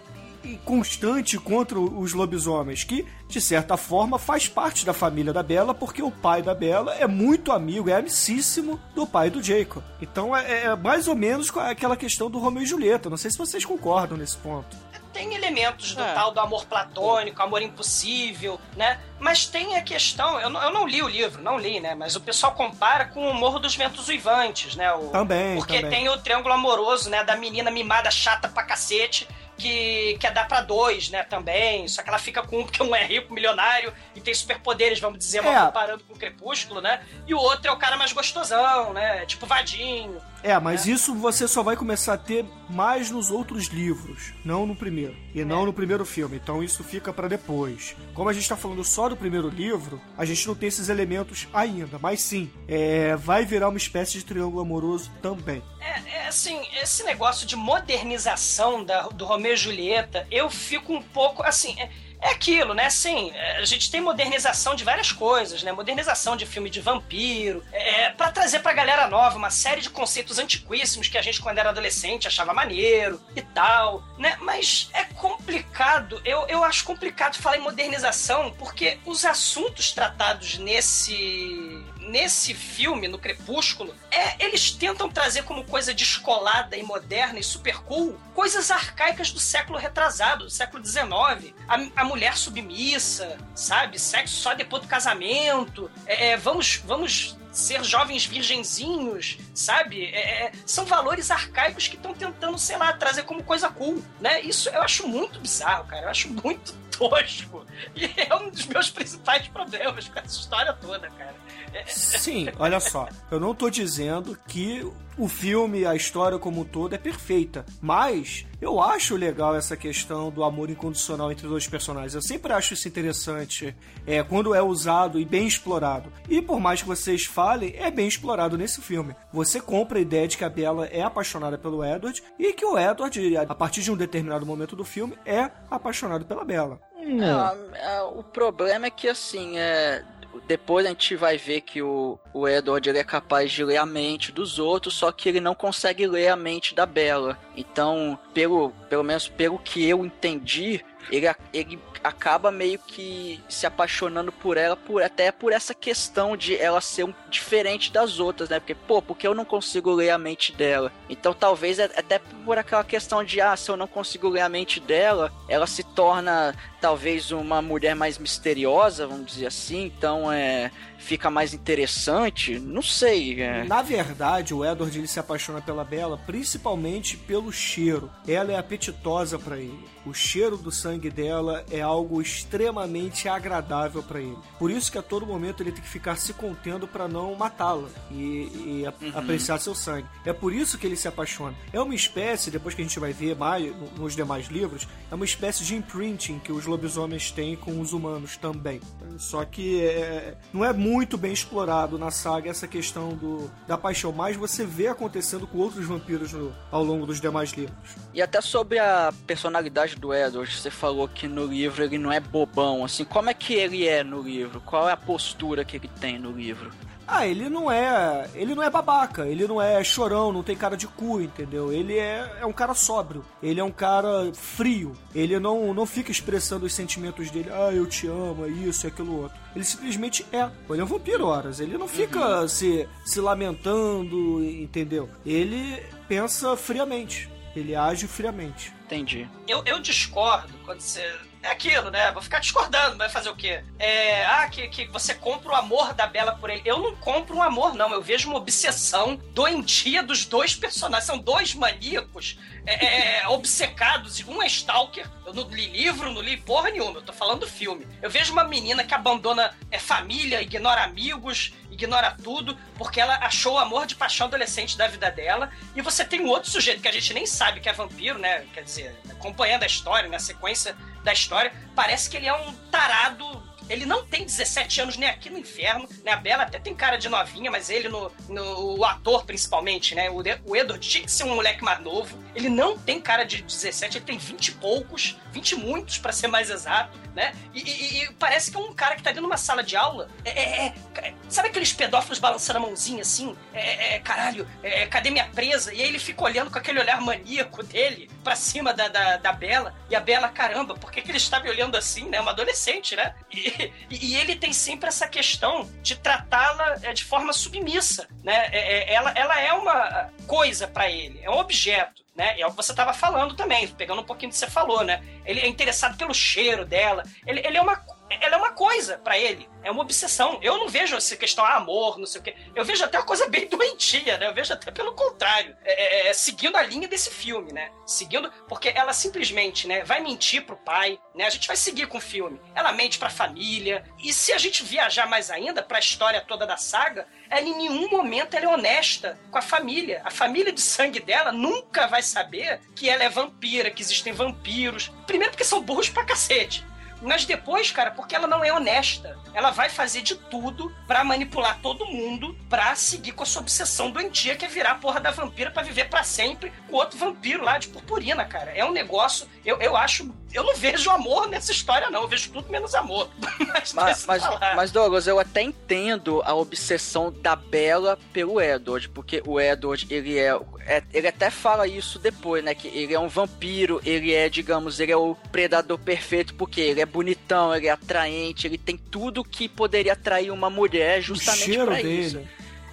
S3: constante contra os lobisomens, que, de certa forma, faz parte da família da Bella, porque o pai da Bella é muito amigo, é amicíssimo do pai do Jacob. Então é, é mais ou menos aquela questão do Romeu e Julieta. Não sei se vocês concordam nesse ponto.
S4: Tem elementos do
S6: É.
S4: tal do amor platônico, amor impossível, né? Mas tem a questão, eu não, eu não li o livro, não li, né? Mas o pessoal compara com o Morro dos Ventos Uivantes, né? O,
S3: Também,
S4: Porque
S3: também.
S4: tem o triângulo amoroso, né? Da menina mimada chata pra cacete, que quer dar pra dois, né? Também. Só que ela fica com um porque um é rico, milionário e tem superpoderes, vamos dizer, mal
S3: É.
S4: comparando com o Crepúsculo, né? E o outro é o cara mais gostosão, né? Tipo vadinho.
S3: É, mas isso você só vai começar a ter mais nos outros livros, não no primeiro. E não no primeiro filme. Então isso fica pra depois. Como a gente tá falando só do primeiro livro, a gente não tem esses elementos ainda. Mas sim, é, vai virar uma espécie de triângulo amoroso também.
S4: É, é, assim, esse negócio de modernização da, do Romeu e Julieta, eu fico um pouco, assim, é, é aquilo, né? Assim, é, a gente tem modernização de várias coisas, né? Modernização de filme de vampiro, é, para trazer pra galera nova uma série de conceitos antiquíssimos que a gente, quando era adolescente, achava maneiro e tal, né? Mas é complicado, eu, eu acho complicado falar em modernização, porque os assuntos tratados nesse nesse filme, no Crepúsculo, é, eles tentam trazer como coisa descolada e moderna e super cool coisas arcaicas do século retrasado, do século XIX. A, a mulher submissa, sabe? Sexo só depois do casamento. É, é, vamos, vamos ser jovens virgenzinhos, sabe? É, é, são valores arcaicos que estão tentando, sei lá, trazer como coisa cool, né? Isso eu acho muito bizarro, cara. Eu acho muito tosco. E é um dos meus principais problemas com essa história toda, cara. É-
S3: Sim, olha só. Eu não tô dizendo que o filme, a história como um todo é perfeita. Mas eu acho legal essa questão do amor incondicional entre dois personagens. Eu sempre acho isso interessante é, quando é usado e bem explorado. E por mais que vocês falem, é bem explorado nesse filme. Você compra a ideia de que a Bella é apaixonada pelo Edward e que o Edward, a partir de um determinado momento do filme, é apaixonado pela Bella.
S6: Ah, ah, o problema é que assim, é, depois a gente vai ver que o, o Edward ele é capaz de ler a mente dos outros, só que ele não consegue ler a mente da Bella. Então, pelo, pelo menos pelo que eu entendi, ele, ele acaba meio que se apaixonando por ela, por, até por essa questão de ela ser um, diferente das outras, né? Porque, pô, porque eu não consigo ler a mente dela? Então talvez é- até por aquela questão de, ah, se eu não consigo ler a mente dela, ela se torna talvez uma mulher mais misteriosa, vamos dizer assim, então é fica mais interessante, não sei. É.
S3: Na verdade, o Edward ele se apaixona pela Bella principalmente pelo cheiro. Ela é apetitosa pra ele. O cheiro do sangue dela é algo extremamente agradável pra ele. Por isso que a todo momento ele tem que ficar se contendo pra não matá-la e, e
S6: Uhum.
S3: apreciar seu sangue. É por isso que ele se apaixona. É uma espécie, depois que a gente vai ver mais no- nos demais livros, é uma espécie de imprinting que os lobisomens têm com os humanos também. Só que é, não é muito bem explorado na saga essa questão do, da paixão, mas você vê acontecendo com outros vampiros no- ao longo dos demais livros.
S6: E até sobre a personalidade do Edward, você falou que no livro ele não é bobão, assim, como é que ele é no livro? Qual é a postura que ele tem no livro?
S3: Ah, ele não é. Ele não é babaca, ele não é chorão, não tem cara de cu, entendeu? Ele é, é um cara sóbrio, ele é um cara frio, ele não, não fica expressando os sentimentos dele, ah, eu te amo, é isso, é aquilo outro. Ele simplesmente é. Ele é um vampiro, horas. Ele não fica se, se lamentando, entendeu? Ele pensa friamente. Ele age friamente.
S6: Entendi.
S4: Eu, eu discordo quando você. É aquilo, né? Vou ficar discordando, vai fazer o quê? É. Ah, que, que você compra o amor da Bela por ele. Eu não compro um amor, não. Eu vejo uma obsessão doentia dos dois personagens. São dois maníacos é, é, obcecados. Um é Stalker. Eu não li livro, não li porra nenhuma. Eu tô falando do filme. Eu vejo uma menina que abandona é, família, ignora amigos, ignora tudo, porque ela achou o amor de paixão adolescente da vida dela. E você tem um outro sujeito que a gente nem sabe que é vampiro, né? Quer dizer, acompanhando a história, na sequência da história, parece que ele é um tarado. Ele não tem 17 anos nem aqui no inferno, né? A Bela até tem cara de novinha, mas ele no, no o ator principalmente, né? O, o Edward tinha que ser um moleque mais novo. Ele não tem cara de 17, ele tem 20 e poucos, 20 e muitos pra ser mais exato, né? E, e- e parece que é um cara que tá dentro de uma sala de aula. É, é- é- sabe aqueles pedófilos balançando a mãozinha assim? É, é, caralho, é, cadê minha presa? E aí ele fica olhando com aquele olhar maníaco dele pra cima da, da, da Bela. E a Bela, caramba, por que, que ele está me olhando assim, né? Uma adolescente, né? E, e- ele tem sempre essa questão de tratá-la é, de forma submissa, né? É- é- ela, ela é uma coisa pra ele, é um objeto. Né? É o que você estava falando também, pegando um pouquinho do que você falou, né? Ele é interessado pelo cheiro dela. Ele, ele é uma, ela é uma coisa pra ele. É uma obsessão. Eu não vejo essa questão ah, amor, não sei o quê. Eu vejo até uma coisa bem doentia, né? Eu vejo até pelo contrário. É, é, é, seguindo a linha desse filme, né? Seguindo. Porque ela simplesmente, né, vai mentir pro pai, né? A gente vai seguir com o filme. Ela mente pra família. E se a gente viajar mais ainda pra história toda da saga, ela em nenhum momento ela é honesta com a família. A família de sangue dela nunca vai saber que ela é vampira, que existem vampiros. Primeiro porque são burros pra cacete. Mas depois, cara, porque ela não é honesta. Ela vai fazer de tudo pra manipular todo mundo pra seguir com a sua obsessão doentia que é virar a porra da vampira pra viver pra sempre com outro vampiro lá de purpurina, cara. É um negócio, eu, eu acho, eu não vejo amor nessa história não, eu vejo tudo menos amor. Mas,
S6: Mas, mas, mas, Douglas, eu até entendo a obsessão da Bella pelo Edward, porque o Edward, ele é, é- Ele até fala isso depois, né? Que ele é um vampiro, ele é, digamos, ele é o predador perfeito, porque ele é bonitão, ele é atraente, ele tem tudo que poderia atrair uma mulher
S3: O
S6: justamente
S3: cheiro
S6: pra
S3: dele.
S6: isso.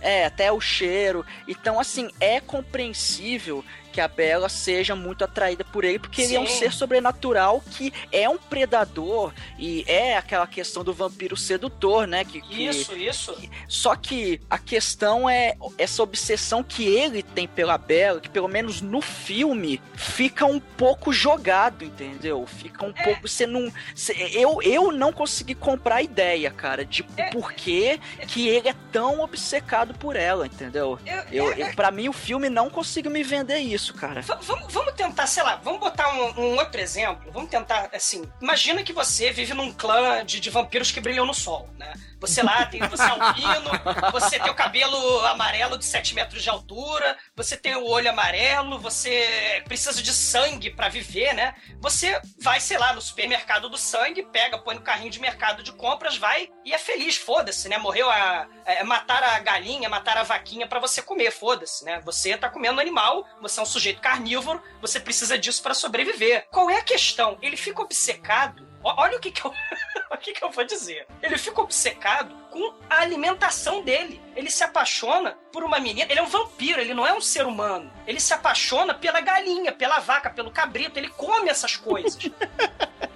S6: É, até o cheiro. Então, assim, é compreensível que a Bella seja muito atraída por ele, porque ele é um
S4: Sim.
S6: ser sobrenatural que é um predador e é aquela questão do vampiro sedutor, né? Que, que-
S4: Isso, isso.
S6: Só que a questão é essa obsessão que ele tem pela Bella, que pelo menos no filme fica um pouco jogado, entendeu? Fica um pouco. Você não. cê- eu, eu não consegui comprar a ideia, cara, de por que que ele é tão obcecado por ela, entendeu? Eu, eu, pra mim, o filme não conseguiu me vender isso, cara.
S4: V- vamos, vamos tentar, sei lá, vamos botar um, um outro exemplo. Vamos tentar, assim, imagina que você vive num clã de, de vampiros que brilham no sol, né? Você lá tem, você é albino, você tem o cabelo amarelo de 7 metros de altura, você tem o olho amarelo, você precisa de sangue pra viver, né? Você vai, sei lá, no supermercado do sangue, pega, põe no carrinho de mercado de compras, vai e é feliz, foda-se, né? Morreu a. É, matar a galinha, matar a vaquinha pra você comer, foda-se, né? Você tá comendo animal, você é um sujeito carnívoro, você precisa disso pra sobreviver. Qual é a questão? Ele fica obcecado. Olha o que que eu. o que, que eu vou dizer? Ele fica obcecado com a alimentação dele. Ele se apaixona por uma menina. Ele é um vampiro, ele não é um ser humano. Ele se apaixona pela galinha, pela vaca, pelo cabrito. Ele come essas coisas.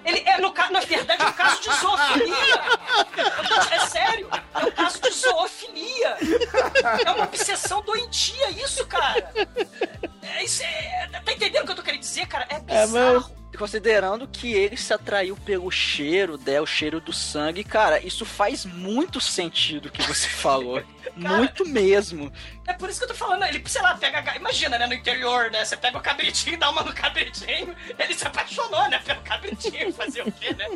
S4: Ele é, no, na verdade, é um caso de zoofilia. É sério. É um caso de zoofilia. É uma obsessão doentia isso, cara. É, isso é, tá entendendo o que eu tô querendo dizer, cara? É
S5: É,
S4: bizarro.
S5: mas
S6: considerando que ele se atraiu pelo cheiro dela, o cheiro do sangue, cara, isso faz muito sentido o que você falou. muito mesmo.
S4: É por isso que eu tô falando, ele, sei lá, pega. Imagina, né, no interior, né? Você pega o cabritinho, dá uma no cabritinho, ele se apaixonou, né, pelo cabritinho, fazer o quê, né?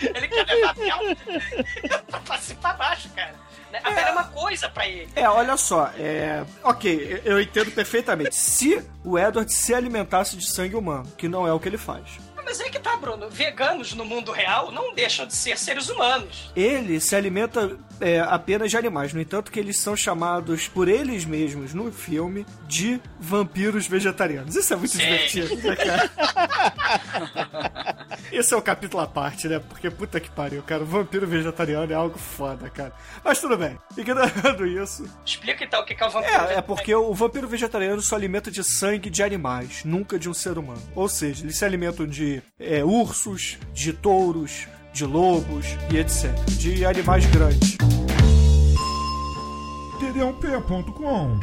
S4: Ele quer levar a pra pra baixo, cara. Né? A Bela é uma coisa pra ele.
S3: É, olha só, é. Ok, eu entendo perfeitamente. Se o Edward se alimentasse de sangue humano, que não é o que ele faz.
S4: Mas aí que tá, Bruno. Veganos no mundo real não deixam de ser seres humanos.
S3: Ele se alimenta é, apenas de animais, no entanto que eles são chamados por eles mesmos no filme de vampiros vegetarianos. Isso é muito
S4: Sim.
S3: divertido, né, cara? Esse é o capítulo à parte, né? Porque puta que pariu, cara. O vampiro vegetariano é algo foda, cara. Mas tudo bem. Ignorando isso.
S4: Explica então o que que é o vampiro.
S3: É, é porque o vampiro vegetariano se alimenta de sangue de animais, nunca de um ser humano. Ou seja, eles se alimentam de é, ursos, de touros, de lobos e etc. De animais grandes.
S2: td1p.com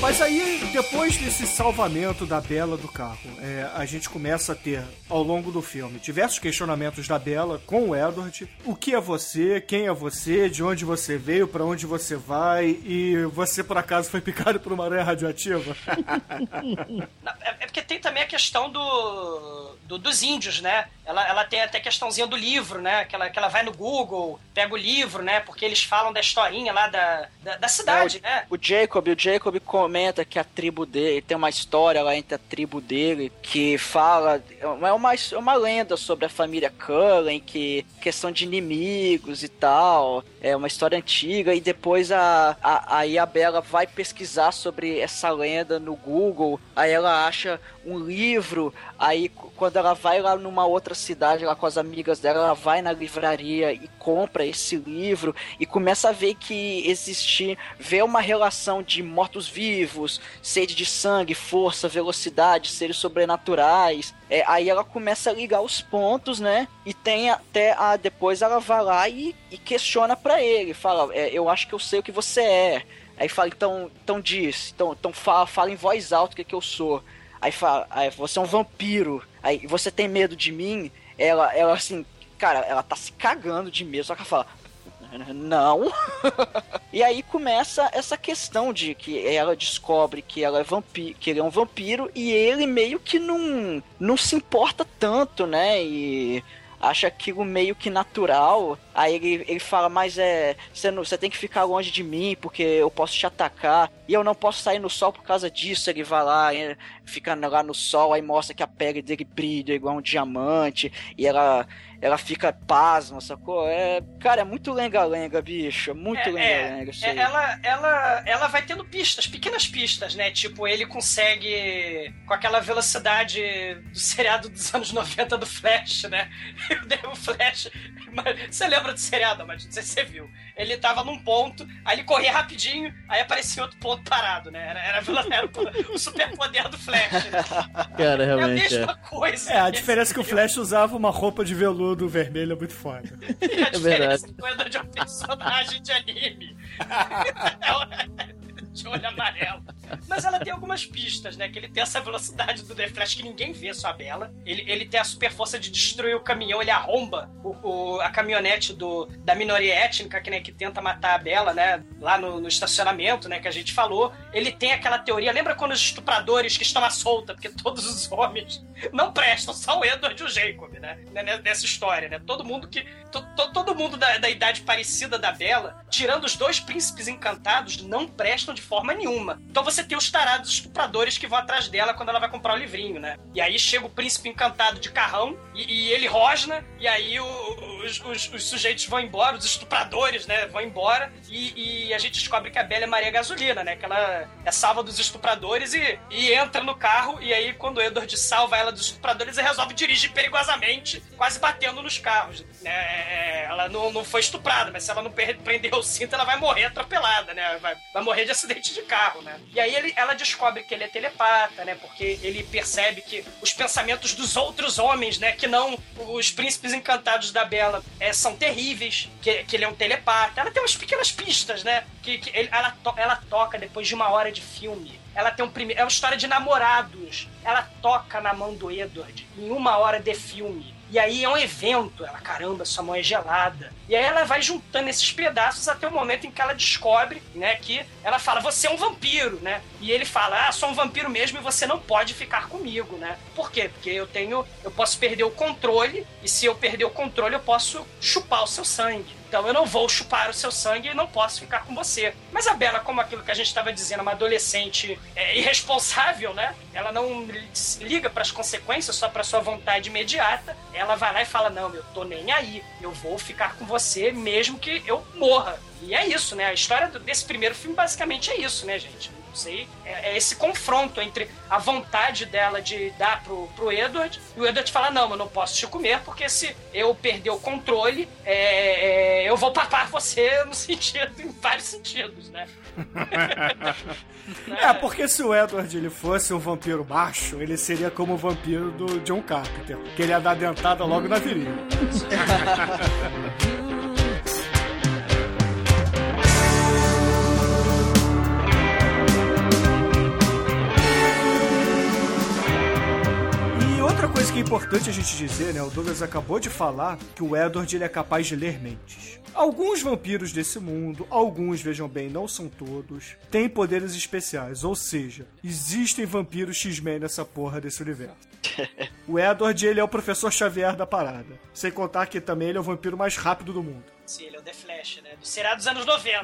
S3: mas aí, depois desse salvamento da Bela do carro, é, a gente começa a ter, ao longo do filme, diversos questionamentos da Bela com o Edward. O que é você? Quem é você? De onde você veio? Pra onde você vai? E você, por acaso, foi picado por uma aranha radioativa?
S4: É, é porque tem também a questão do, do- dos índios, né? Ela, ela tem até a questãozinha do livro, né? Que ela, que ela vai no Google, pega o livro, né? Porque eles falam da historinha lá da, da, da cidade, né?
S6: O Jacob, o Jacob comenta que a tribo dele tem uma história lá entre a tribo dele que fala é uma, é uma lenda sobre a família Cullen, que questão de inimigos e tal, é uma história antiga e depois a, a a Bella vai pesquisar sobre essa lenda no Google, aí ela acha um livro, aí quando ela vai lá numa outra cidade lá com as amigas dela, ela vai na livraria e compra esse livro e começa a ver que existe, vê uma relação de mortos-vivos, sede de sangue, força, velocidade, seres sobrenaturais. É, aí ela começa a ligar os pontos, né? E tem até a depois ela vai lá e, e questiona pra ele, fala, é, eu acho que eu sei o que você é. Aí fala, então, então diz, então, então fala, fala em voz alta o que, que eu sou. Aí fala, aí, você é um vampiro. Aí você tem medo de mim? Ela, ela assim, cara, ela tá se cagando de medo, só que ela fala, não. e aí começa essa questão de que ela descobre que ela é vampiro, que ele é um vampiro e ele meio que não não se importa tanto, né? E acha aquilo meio que natural. Aí ele, ele fala, mas é. Você, você tem que ficar longe de mim, porque eu posso te atacar. E eu não posso sair no sol por causa disso. Ele vai lá, e fica lá no sol, aí mostra que a pele dele brilha igual um diamante. E ela. Ela fica pasma, sacou? É, cara, é muito lenga-lenga, bicho. É muito
S4: É,
S6: lenga-lenga isso
S4: é,
S6: aí.
S4: ela, ela, ela vai tendo pistas, pequenas pistas, né? Tipo, ele consegue, com aquela velocidade do seriado dos anos 90 do Flash, né? O Flash. Você lembra do seriado, mas não sei se você viu. Ele tava num ponto, aí ele corria rapidinho, aí aparecia outro ponto parado, né? Era, era, era o superpoder do Flash. Né?
S5: Cara,
S4: É a
S5: realmente
S4: mesma
S5: é.
S4: coisa.
S3: É, a diferença é que o Flash usava uma roupa de veludo vermelha muito foda.
S4: E a
S5: É verdade.
S4: diferença Edward é um personagem de anime. de olho amarelo. Mas ela tem algumas pistas, né? Que ele tem essa velocidade do The Flash que ninguém vê, só a Bela. Ele, ele tem a super força de destruir o caminhão, ele arromba o, o- a caminhonete do, da minoria étnica que, né, que tenta matar a Bela, né? Lá no, no estacionamento, né? Que a gente falou. Ele tem aquela teoria. Lembra quando os estupradores que estão à solta, porque todos os homens não prestam, só o Edward e o Jacob, né? né, Nessa história, né? Todo mundo que. to- to- todo mundo da, da idade parecida da Bela, tirando os dois príncipes encantados, não prestam de forma nenhuma. Então você tem os tarados estupradores que vão atrás dela quando ela vai comprar o livrinho, né? E aí chega o príncipe encantado de carrão e, e ele rosna, e aí o- os, os- os sujeitos vão embora, os estupradores, né? Vão embora, e, e a gente descobre que a Bela é Maria Gasolina, né? Que ela é salva dos estupradores e, e entra no carro, e aí quando o Edward salva ela dos estupradores, ele resolve dirigir perigosamente, quase batendo nos carros. Né? Ela não, não foi estuprada, mas se ela não prender o cinto, ela vai morrer atropelada, né? Vai, vai morrer de acidente de carro, né? E aí ele, ela descobre que ele é telepata, né? Porque ele percebe que os pensamentos dos outros homens, né? Que não os príncipes encantados da Bela é, são terríveis, que, que ele é um telepata. Ela tem umas pequenas pistas, né? Que, que ele- ela, to- ela toca depois de uma hora de filme. Ela tem um primeiro. É uma história de namorados. Ela toca na mão do Edward em uma hora de filme. E aí é um evento. Ela, caramba, sua mão é gelada. E aí ela vai juntando esses pedaços até o momento em que ela descobre, né, que ela fala, você é um vampiro, né? E ele fala, ah, sou um vampiro mesmo e você não pode ficar comigo, né? Por quê? Porque eu tenho. Eu posso perder o controle, e se eu perder o controle, eu posso chupar o seu sangue. Então eu não vou chupar o seu sangue e não posso ficar com você. Mas a Bela, como aquilo que a gente estava dizendo, uma adolescente é, irresponsável, né? Ela não liga para as consequências, só para sua vontade imediata. Ela vai lá e fala: Não, eu tô nem aí. Eu vou ficar com você mesmo que eu morra. E é isso, né? A história desse primeiro filme basicamente é isso, né, gente? Não sei. É, é esse confronto entre a vontade dela de dar pro, pro Edward e o Edward fala: Não, eu não posso te comer porque se eu perder o controle, é, é, eu vou papar você no sentido, em vários sentidos, né?
S3: É, porque se o Edward ele fosse um vampiro macho, ele seria como o vampiro do John Carpenter, que ele ia dar dentada logo na virilha. coisa que é importante a gente dizer, né? O Douglas acabou de falar que o Edward ele é capaz de ler mentes. Alguns vampiros desse mundo, alguns, vejam bem, não são todos, têm poderes especiais. Ou seja, existem vampiros X-Men nessa porra desse universo. O Edward, ele é o professor Xavier da parada. Sem contar que também ele é o vampiro mais rápido do mundo.
S4: Sim, ele é o The Flash, né? Seriado dos anos 90.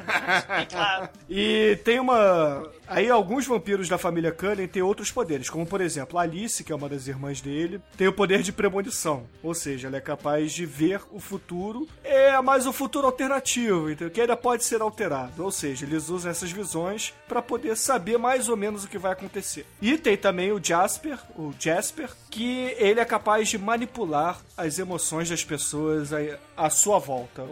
S4: Bem claro.
S3: E tem uma. Aí alguns vampiros da família Cullen têm outros poderes, como por exemplo a Alice, que é uma das irmãs dele, tem o poder de premonição. Ou seja, ela é capaz de ver o futuro, é mais o futuro alternativo, entendeu? que ainda pode ser alterado. Ou seja, eles usam essas visões para poder saber mais ou menos o que vai acontecer. E tem também o Jasper, o Jasper, que ele é capaz de manipular as emoções das pessoas à, à sua volta.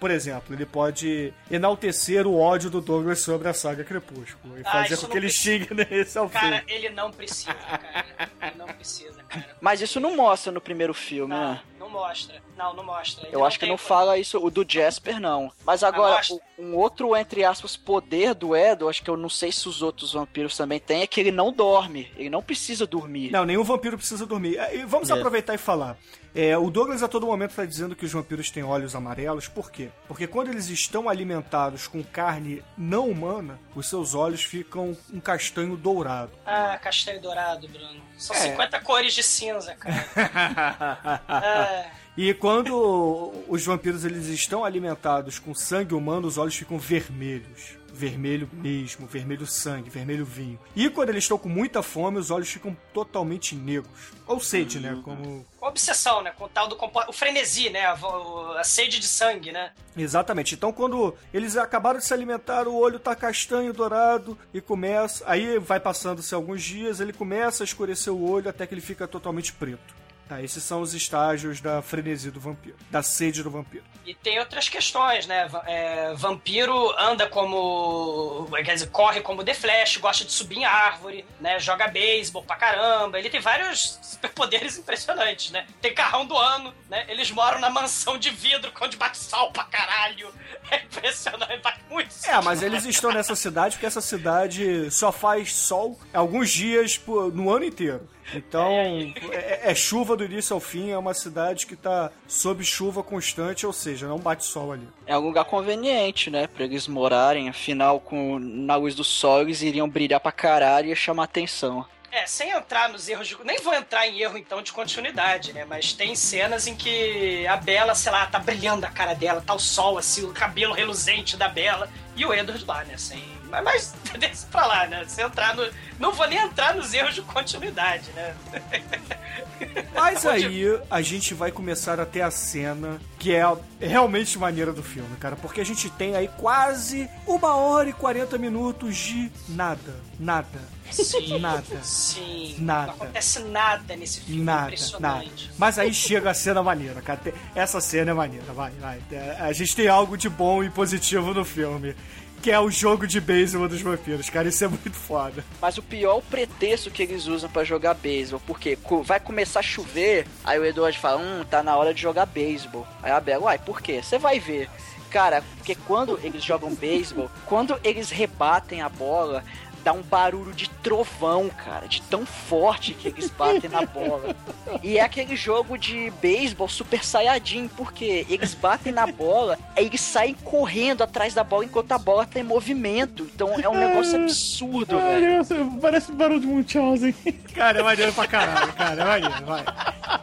S3: Por exemplo, ele pode enaltecer o ódio do Douglas sobre a saga Crepúsculo e
S4: Ah,
S3: fazer com
S4: não
S3: que ele
S4: precisa.
S3: xingue nesse ao
S4: Cara,
S3: fim.
S4: ele não precisa, cara. Ele não precisa, cara.
S6: Mas isso não mostra no primeiro filme,
S4: Não,
S6: né?
S4: não mostra. Não, não mostra. Ele
S6: Eu acho que não fala isso, o do Jasper não. Mas agora, o- um outro, entre aspas, poder do Edo, acho que eu não sei se os outros vampiros também têm, é que ele não dorme. Ele não precisa dormir.
S3: Não, nenhum vampiro precisa dormir. É, E vamos
S6: É.
S3: aproveitar e falar. É, o Douglas a todo momento está dizendo que os vampiros têm olhos amarelos. Por quê? Porque quando eles estão alimentados com carne não humana, os seus olhos ficam um castanho dourado.
S4: Ah, castanho dourado, Bruno. São
S3: É.
S4: 50 cores de cinza, cara. É.
S3: E quando os vampiros eles estão alimentados com sangue humano, os olhos ficam vermelhos. Vermelho mesmo, vermelho sangue, vermelho vinho. E quando eles estão com muita fome, os olhos ficam totalmente negros. Ou sede, né? Como.
S4: Com obsessão, né? Com o tal do compo- o frenesi, né? A, a sede de sangue, né?
S3: Exatamente. Então, quando eles acabaram de se alimentar, o olho tá castanho, dourado e começa. Aí vai passando-se alguns dias, ele começa a escurecer o olho até que ele fica totalmente preto. Tá, esses são os estágios da frenesi do vampiro, da sede do vampiro.
S4: E tem outras questões, né? É, vampiro anda como. Quer dizer, corre como The Flash, gosta de subir em árvore, né? Joga beisebol pra caramba. Ele tem vários superpoderes impressionantes, né? Tem carrão do ano, né? Eles moram na mansão de vidro, onde bate sol pra caralho. É impressionante, bate muito.
S3: É, mas eles estão nessa cidade porque essa cidade só faz sol alguns dias por- no ano inteiro. Então, é, é chuva do início ao fim, é uma cidade que tá sob chuva constante, ou seja, não bate sol ali.
S6: É um lugar conveniente, né? Pra eles morarem. Afinal, com, na luz do sol, eles iriam brilhar pra caralho e ia chamar atenção.
S4: É, sem entrar nos erros de. Nem vou entrar em erro então de continuidade, né? Mas tem cenas em que a Bela, sei lá, tá brilhando a cara dela, tá o sol, assim, o cabelo reluzente da Bela e o Edward lá, né? Sem. Mas, mas deixa pra lá, né? Se entrar no. Não vou nem entrar nos erros de continuidade, né?
S3: Mas aí a gente vai começar a ter a cena que é realmente maneira do filme, cara. Porque a gente tem aí quase uma hora e 40 minutos de nada. Nada.
S4: Sim.
S3: Nada.
S4: Sim.
S3: Nada.
S4: Não acontece nada nesse filme.
S3: Nada, nada. Mas aí chega a cena maneira, cara. Essa cena é maneira, vai, vai. A gente tem algo de bom e positivo no filme. Que é o jogo de beisebol dos vampiros, cara. Isso é muito foda.
S6: Mas o pior é o pretexto que eles usam pra jogar beisebol. Porque vai começar a chover, aí o Eduardo fala, hum, tá na hora de jogar beisebol. Aí a Bela, uai, por quê? Você vai ver. Cara, porque quando eles jogam beisebol, quando eles rebatem a bola, dá um barulho de trovão, cara, de tão forte que eles batem na bola. E é aquele jogo de beisebol super saiyajin, porque eles batem na bola, aí eles saem correndo atrás da bola enquanto a bola tá em movimento. Então é um negócio absurdo,
S5: Ai,
S6: velho.
S5: nossa, parece barulho de Munchausen.
S3: Cara, é maneiro pra caralho, cara. É maneiro, vai.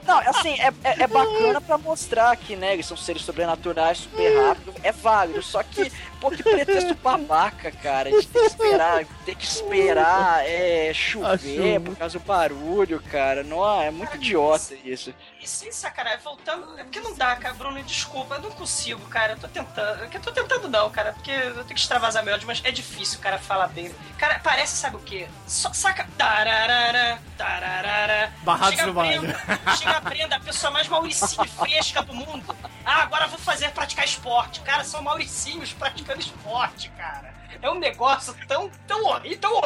S6: Não, assim, é, é, é bacana pra mostrar que, né, eles são seres sobrenaturais, super rápidos, é válido, só que, pô, que pretexto babaca, cara, de ter que esperar, ter que esperar é, chover por causa do barulho, cara, não, é muito idiota isso.
S4: E sem sacanagem, voltando. É porque não dá, cara, Bruno, desculpa, eu não consigo, cara. Eu tô tentando. Eu tô tentando não, cara, porque eu tenho que extravasar meu ódio, mas é difícil, cara, falar bem. Cara, parece, sabe o quê? Só saca. Tararara, tararara.
S3: Barrados
S4: Chega
S3: no.
S4: Brenda, Chega a Brenda, a pessoa mais mauricinha e fresca do mundo. Ah, agora eu vou fazer praticar esporte. Cara, são mauricinhos praticando esporte, cara. É um negócio tão, tão horrível, tão.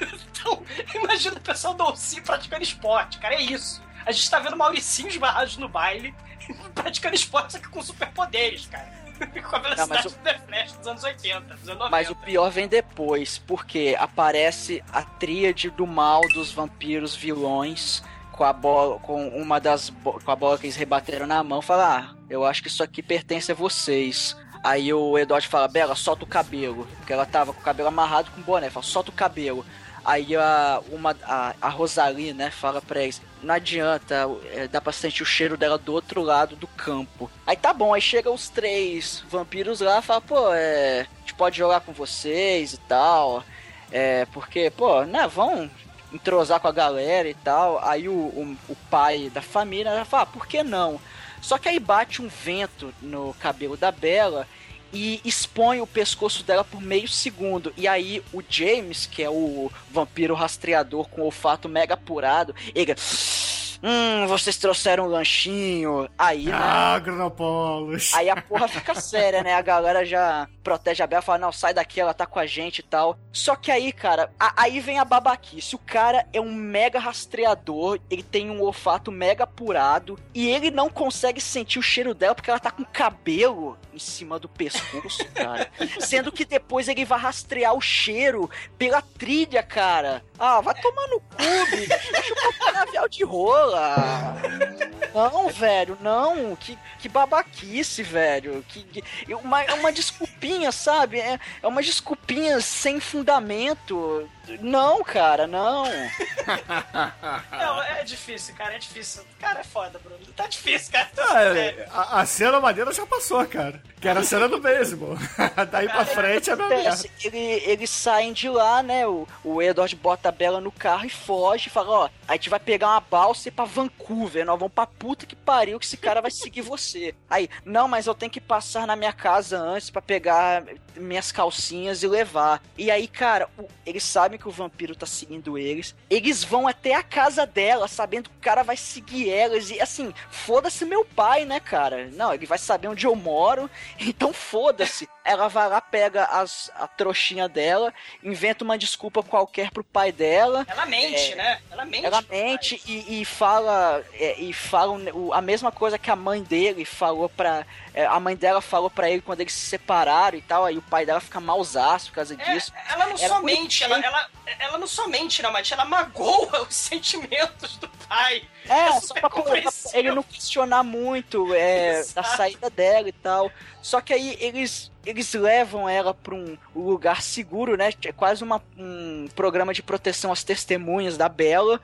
S4: Então, imagina o pessoal do OC praticando esporte, cara, é isso. A gente tá vendo Mauricinhos barrados no baile, praticando esporte, só que com superpoderes, cara. Com a velocidade
S6: Não, o-
S4: do The Flash dos anos 80, dos anos 90.
S6: Mas o pior vem depois, porque aparece a tríade do mal dos vampiros vilões com a bola, com uma das com a bola que eles rebateram na mão, fala: "Ah, eu acho que isso aqui pertence a vocês". Aí o Edward fala: "Bela, solta o cabelo", porque ela tava com o cabelo amarrado com boné, fala: "Solta o cabelo". Aí a, uma, a, a Rosalie, né, fala pra eles, não adianta, é, dá pra sentir o cheiro dela do outro lado do campo. Aí tá bom, aí chega os três vampiros lá e fala, pô, é, a gente pode jogar com vocês e tal, é, porque, pô, né, vão entrosar com a galera e tal. Aí o, o, o pai da família fala, ah, por que não? Só que aí bate um vento no cabelo da Bela e expõe o pescoço dela por meio segundo. E aí o James, que é o vampiro rastreador com olfato mega apurado, ele. Hum, vocês trouxeram um lanchinho. Aí, né?
S3: Ah, Granopolos.
S6: Aí a porra fica séria, né? A galera já protege a Bela, fala, não, sai daqui, ela tá com a gente e tal. Só que aí, cara, a- aí vem a babaquice. O cara é um mega rastreador, ele tem um olfato mega apurado, e ele não consegue sentir o cheiro dela porque ela tá com cabelo em cima do pescoço, cara. Sendo que depois ele vai rastrear o cheiro pela trilha, cara. Ah, vai tomar no cu, bicho. Deixa eu de rola. Não, velho, não. Que, que babaquice, velho. Que, que- uma, é uma desculpinha, sabe? É, é uma desculpinha sem fundamento. Não, cara, não.
S4: Não, é difícil, cara, é difícil. Cara, é foda, Bruno. Tá difícil, cara.
S3: Ah, é, a, a cena maneira já passou, cara. Que era a cena do beisebol. Daí pra frente é.
S6: Acontece, ele, eles saem de lá, né? O, o Edward bota a Bela no carro e foge. Fala: Ó, a gente vai pegar uma balsa e ir pra Vancouver. Nós vamos pra puta que pariu que esse cara vai seguir você. Aí, não, mas eu tenho que passar na minha casa antes pra pegar minhas calcinhas e levar. E aí, cara, o- eles sabem que o vampiro tá seguindo eles. Eles vão até a casa dela, sabendo que o cara vai seguir elas. E assim, foda-se meu pai, né, cara? Não, ele vai saber onde eu moro. Então foda-se. Ela vai lá, pega as, a trouxinha dela, inventa uma desculpa qualquer pro pai dela.
S4: Ela mente,
S6: É,
S4: né? Ela mente.
S6: Ela mente e, e fala é, e fala o- a mesma coisa que a mãe dele falou pra. é, a mãe dela falou pra ele quando eles se separaram e tal. Aí o pai dela fica mausaço por causa
S4: É,
S6: disso.
S4: ela não
S6: Ela
S4: só mente, ela, ela, ela não só mente, não, Mate, ela magoa os sentimentos do pai.
S6: É,
S4: É
S6: só
S4: super
S6: pra, pra ele não questionar muito é, da saída dela e tal. Só que aí eles, eles levam ela pra um lugar seguro, né? É quase uma, um programa de proteção às testemunhas da Bela.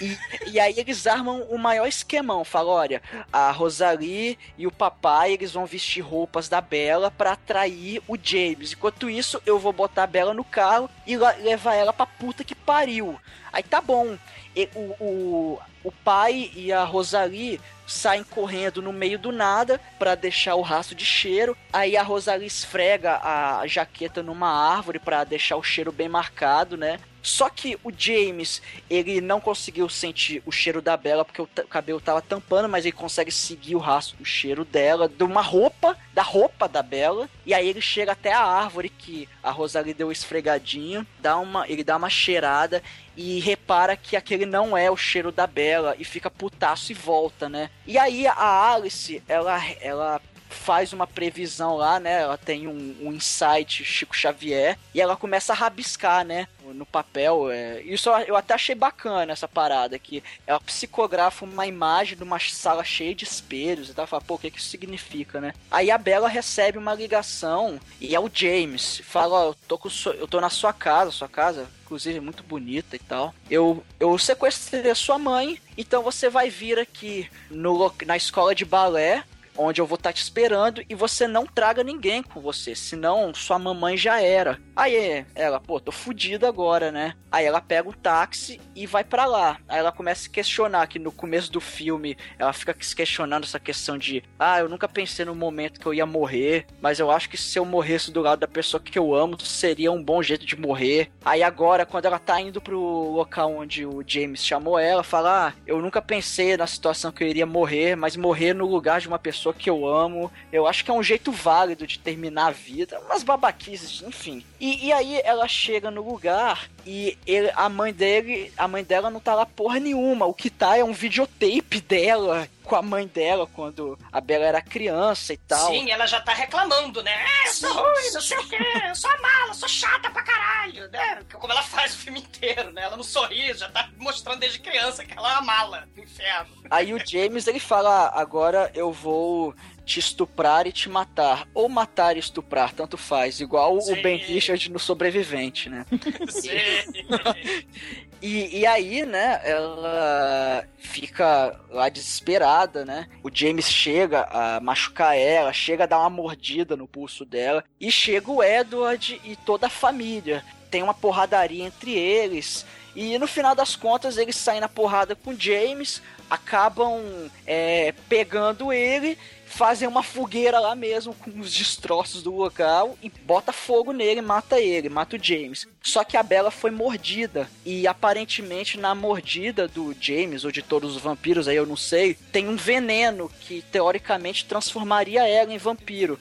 S6: E, e aí eles armam o maior esquemão. Falam, olha, a Rosalie e o papai, eles vão vestir roupas da Bela pra atrair o James. Enquanto isso, eu vou botar a Bela no carro e levar ela pra puta que pariu. Aí tá bom. E o, o, o pai e a Rosalie saem correndo no meio do nada pra deixar o rastro de cheiro. Aí a Rosalie esfrega a jaqueta numa árvore pra deixar o cheiro bem marcado, né? Só que o James, ele não conseguiu sentir o cheiro da Bela porque o, o cabelo tava tampando, mas ele consegue seguir o rastro do cheiro dela, de uma roupa, da roupa da Bela. E aí ele chega até a árvore que a Rosalie deu esfregadinho, dá uma, ele dá uma cheirada e repara que aquele não é o cheiro da Bela e fica putaço e volta, né? E aí a Alice, ela, ela faz uma previsão lá, né? Ela tem um, um insight Chico Xavier e ela começa a rabiscar, né? No papel. é. Isso eu- até achei bacana essa parada, que ela psicografa uma imagem de uma sala cheia de espelhos e tal. Fala, pô, o que, que isso significa, né? Aí a Bella recebe uma ligação e é o James. Fala, ó, eu tô, com eu tô na sua casa, sua casa, inclusive muito bonita e tal. Eu, eu sequestrei a sua mãe, então você vai vir aqui no, na escola de balé onde eu vou estar te esperando e você não traga ninguém com você, senão sua mamãe já era. Aí ela, pô, tô fudida agora, né? Aí ela pega o táxi e vai pra lá. Aí ela começa a questionar que no começo do filme ela fica se questionando essa questão de, ah, eu nunca pensei no momento que eu ia morrer, mas eu acho que se eu morresse do lado da pessoa que eu amo, seria um bom jeito de morrer. Aí agora, quando ela tá indo pro local onde o James chamou ela, fala, ah, eu nunca pensei na situação que eu iria morrer, mas morrer no lugar de uma pessoa que eu amo, eu acho que é um jeito válido de terminar a vida, umas babaquices, enfim. E, e aí ela chega no lugar e ele- a mãe dele, a mãe dela não tá lá porra nenhuma. O que tá é um videotape dela com a mãe dela quando a Bela era criança e tal.
S4: Sim, ela já tá reclamando, né? É, eu sou ruim, não sei o quê, eu sou a mala, sou chata pra caralho, né? Como ela faz o filme inteiro, né? Ela não sorri, já tá mostrando desde criança que ela é uma mala do inferno.
S6: Aí o James ele fala: "Ah, agora eu vou te estuprar e te matar. Ou matar e estuprar, tanto faz. Igual
S4: Sim.
S6: o Ben Richard no Sobrevivente, né?
S4: Sim.
S6: E, e aí, né, ela fica lá desesperada, né? O James chega a machucar ela, chega a dar uma mordida no pulso dela. E chega o Edward e toda a família. Tem uma porradaria entre eles. E no final das contas, eles saem na porrada com o James, acabam é, pegando ele, fazem uma fogueira lá mesmo com os destroços do local e bota fogo nele, mata ele, mata o James. Só que a Bella foi mordida e aparentemente na mordida do James ou de todos os vampiros, aí eu não sei, tem um veneno que teoricamente transformaria ela em vampiro.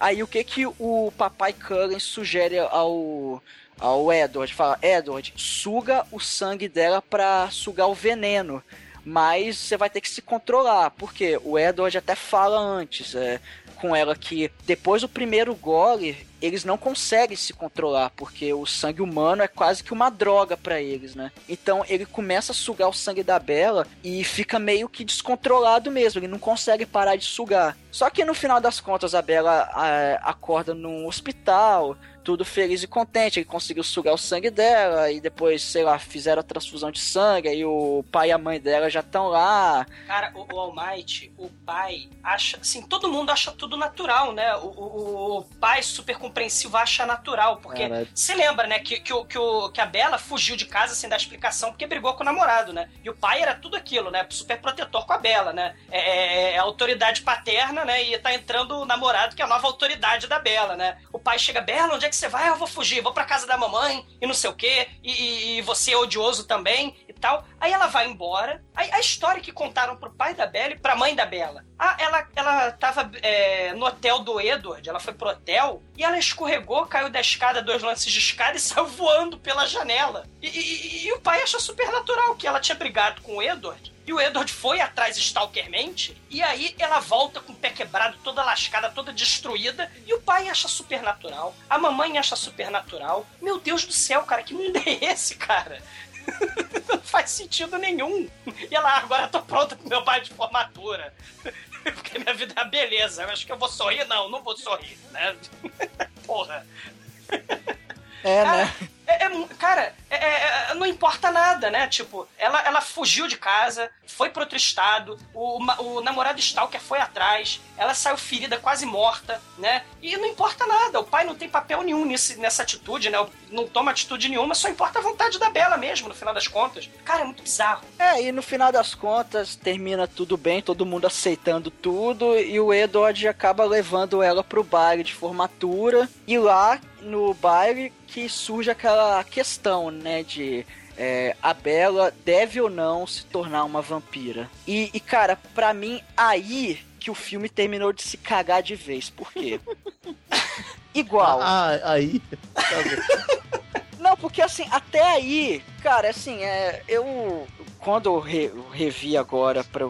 S6: Aí o que que o papai Cullen sugere ao ao Edward, fala: "Edward, suga o sangue dela pra sugar o veneno". Mas você vai ter que se controlar, porque o Edward até fala antes é, com ela que depois do primeiro gole eles não conseguem se controlar, porque o sangue humano é quase que uma droga pra eles, né? Então ele começa a sugar o sangue da Bela e fica meio que descontrolado mesmo, ele não consegue parar de sugar. Só que no final das contas a Bela ah, acorda num hospital, tudo feliz e contente, ele conseguiu sugar o sangue dela e depois, sei lá, fizeram a transfusão de sangue, aí o pai e a mãe dela já estão lá.
S4: Cara, o, o o pai acha. Assim, todo mundo acha tudo natural, né? O, o, o pai super compreensivo acha natural. Porque
S5: Caralho.
S4: você lembra, né, que, que, o, que, o, que a Bela fugiu de casa sem dar explicação porque brigou com o namorado, né? E o pai era tudo aquilo, né? Super protetor com a Bela, né? É, é- é autoridade paterna, né? E tá entrando o namorado, que é a nova autoridade da Bela, né? O pai chega, Bela, onde é que você vai? Eu vou fugir, vou pra casa da mamãe e não sei o quê. E, e- e você é odioso também e tal. Aí ela vai embora. Aí a história que contaram pro pai da Bela e pra mãe da Bela. Ah, ela, ela tava é, no hotel do Edward, ela foi pro hotel e ela escorregou, caiu da escada, dois lances de escada e saiu voando pela janela. E, e- e- o pai acha super natural que ela tinha brigado com o Edward. E o Edward foi atrás stalkermente. E aí ela volta com o pé quebrado, toda lascada, toda destruída. E o pai acha super natural. A mamãe acha super natural. Meu Deus do céu, cara, que mundo é esse, cara? Não faz sentido nenhum. E ela, "Ah, agora tô pronta pro meu pai de formatura. Porque minha vida é uma beleza. Eu acho que eu vou sorrir? Não, não vou sorrir, né? Porra.
S6: É,
S4: Cara,
S6: né?
S4: é- é cara, é- é- é- não importa nada, né? Tipo, ela, ela fugiu de casa, foi pro outro estado, o, o namorado Stalker foi atrás, ela saiu ferida, quase morta, né? E não importa nada, o pai não tem papel nenhum nesse, nessa atitude, né? Não toma atitude nenhuma, só importa a vontade da Bela mesmo, no final das contas. Cara, é muito bizarro.
S6: É, e no final das contas termina tudo bem, todo mundo aceitando tudo, e o Edward acaba levando ela pro baile de formatura, e lá no baile que surge aquela questão, né, de é, a Bela deve ou não se tornar uma vampira. E, e, cara, pra mim, aí que o filme terminou de se cagar de vez. Por quê? Igual.
S5: Ah, aí. Tá.
S6: Não, porque assim, até aí, cara, assim, é, eu. Quando eu, re- eu revi agora pra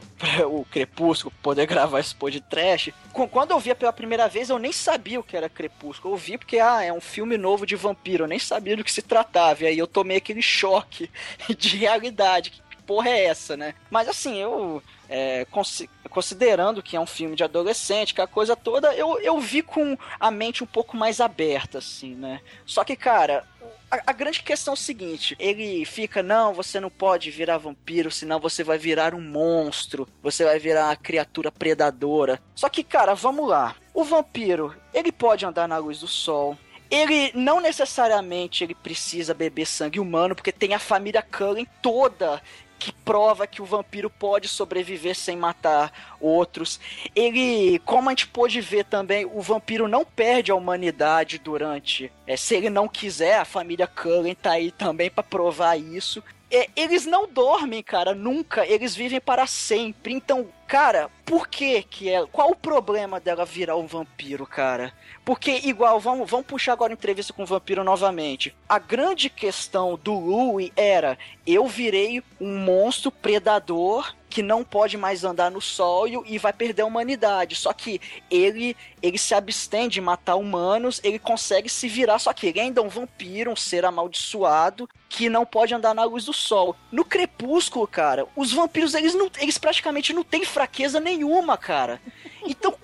S6: o Crepúsculo poder gravar esse podcast, com- quando eu via pela primeira vez, eu nem sabia o que era Crepúsculo. Eu vi porque, ah, é um filme novo de vampiro, eu nem sabia do que se tratava. E aí eu tomei aquele choque de realidade. Que porra é essa, né? Mas assim, eu. É, consi- considerando que é um filme de adolescente, que a coisa toda, eu, eu vi com a mente um pouco mais aberta, assim, né? Só que, cara, a grande questão é o seguinte: ele fica, não, você não pode virar vampiro, senão você vai virar um monstro, você vai virar uma criatura predadora. Só que, cara, vamos lá. O vampiro, ele pode andar na luz do sol. Ele não necessariamente ele precisa beber sangue humano, porque tem a família Cullen toda que prova que o vampiro pode sobreviver sem matar outros. Ele, como a gente pôde ver também, o vampiro não perde a humanidade durante. é, se ele não quiser, a família Cullen tá aí também pra provar isso. É, eles não dormem, cara, nunca. Eles vivem para sempre. Então, cara, por que que é? Qual o problema dela virar um vampiro, cara? Porque, igual, vamos, vamos puxar agora a entrevista com o vampiro novamente. A grande questão do Louis era: eu virei um monstro predador que não pode mais andar no sol e, vai perder a humanidade. Só que ele ele se abstém de matar humanos, ele consegue se virar, só que ele ainda é um vampiro, um ser amaldiçoado que não pode andar na luz do sol. No crepúsculo, cara, os vampiros eles não eles praticamente não têm fraqueza nenhuma, cara. Então,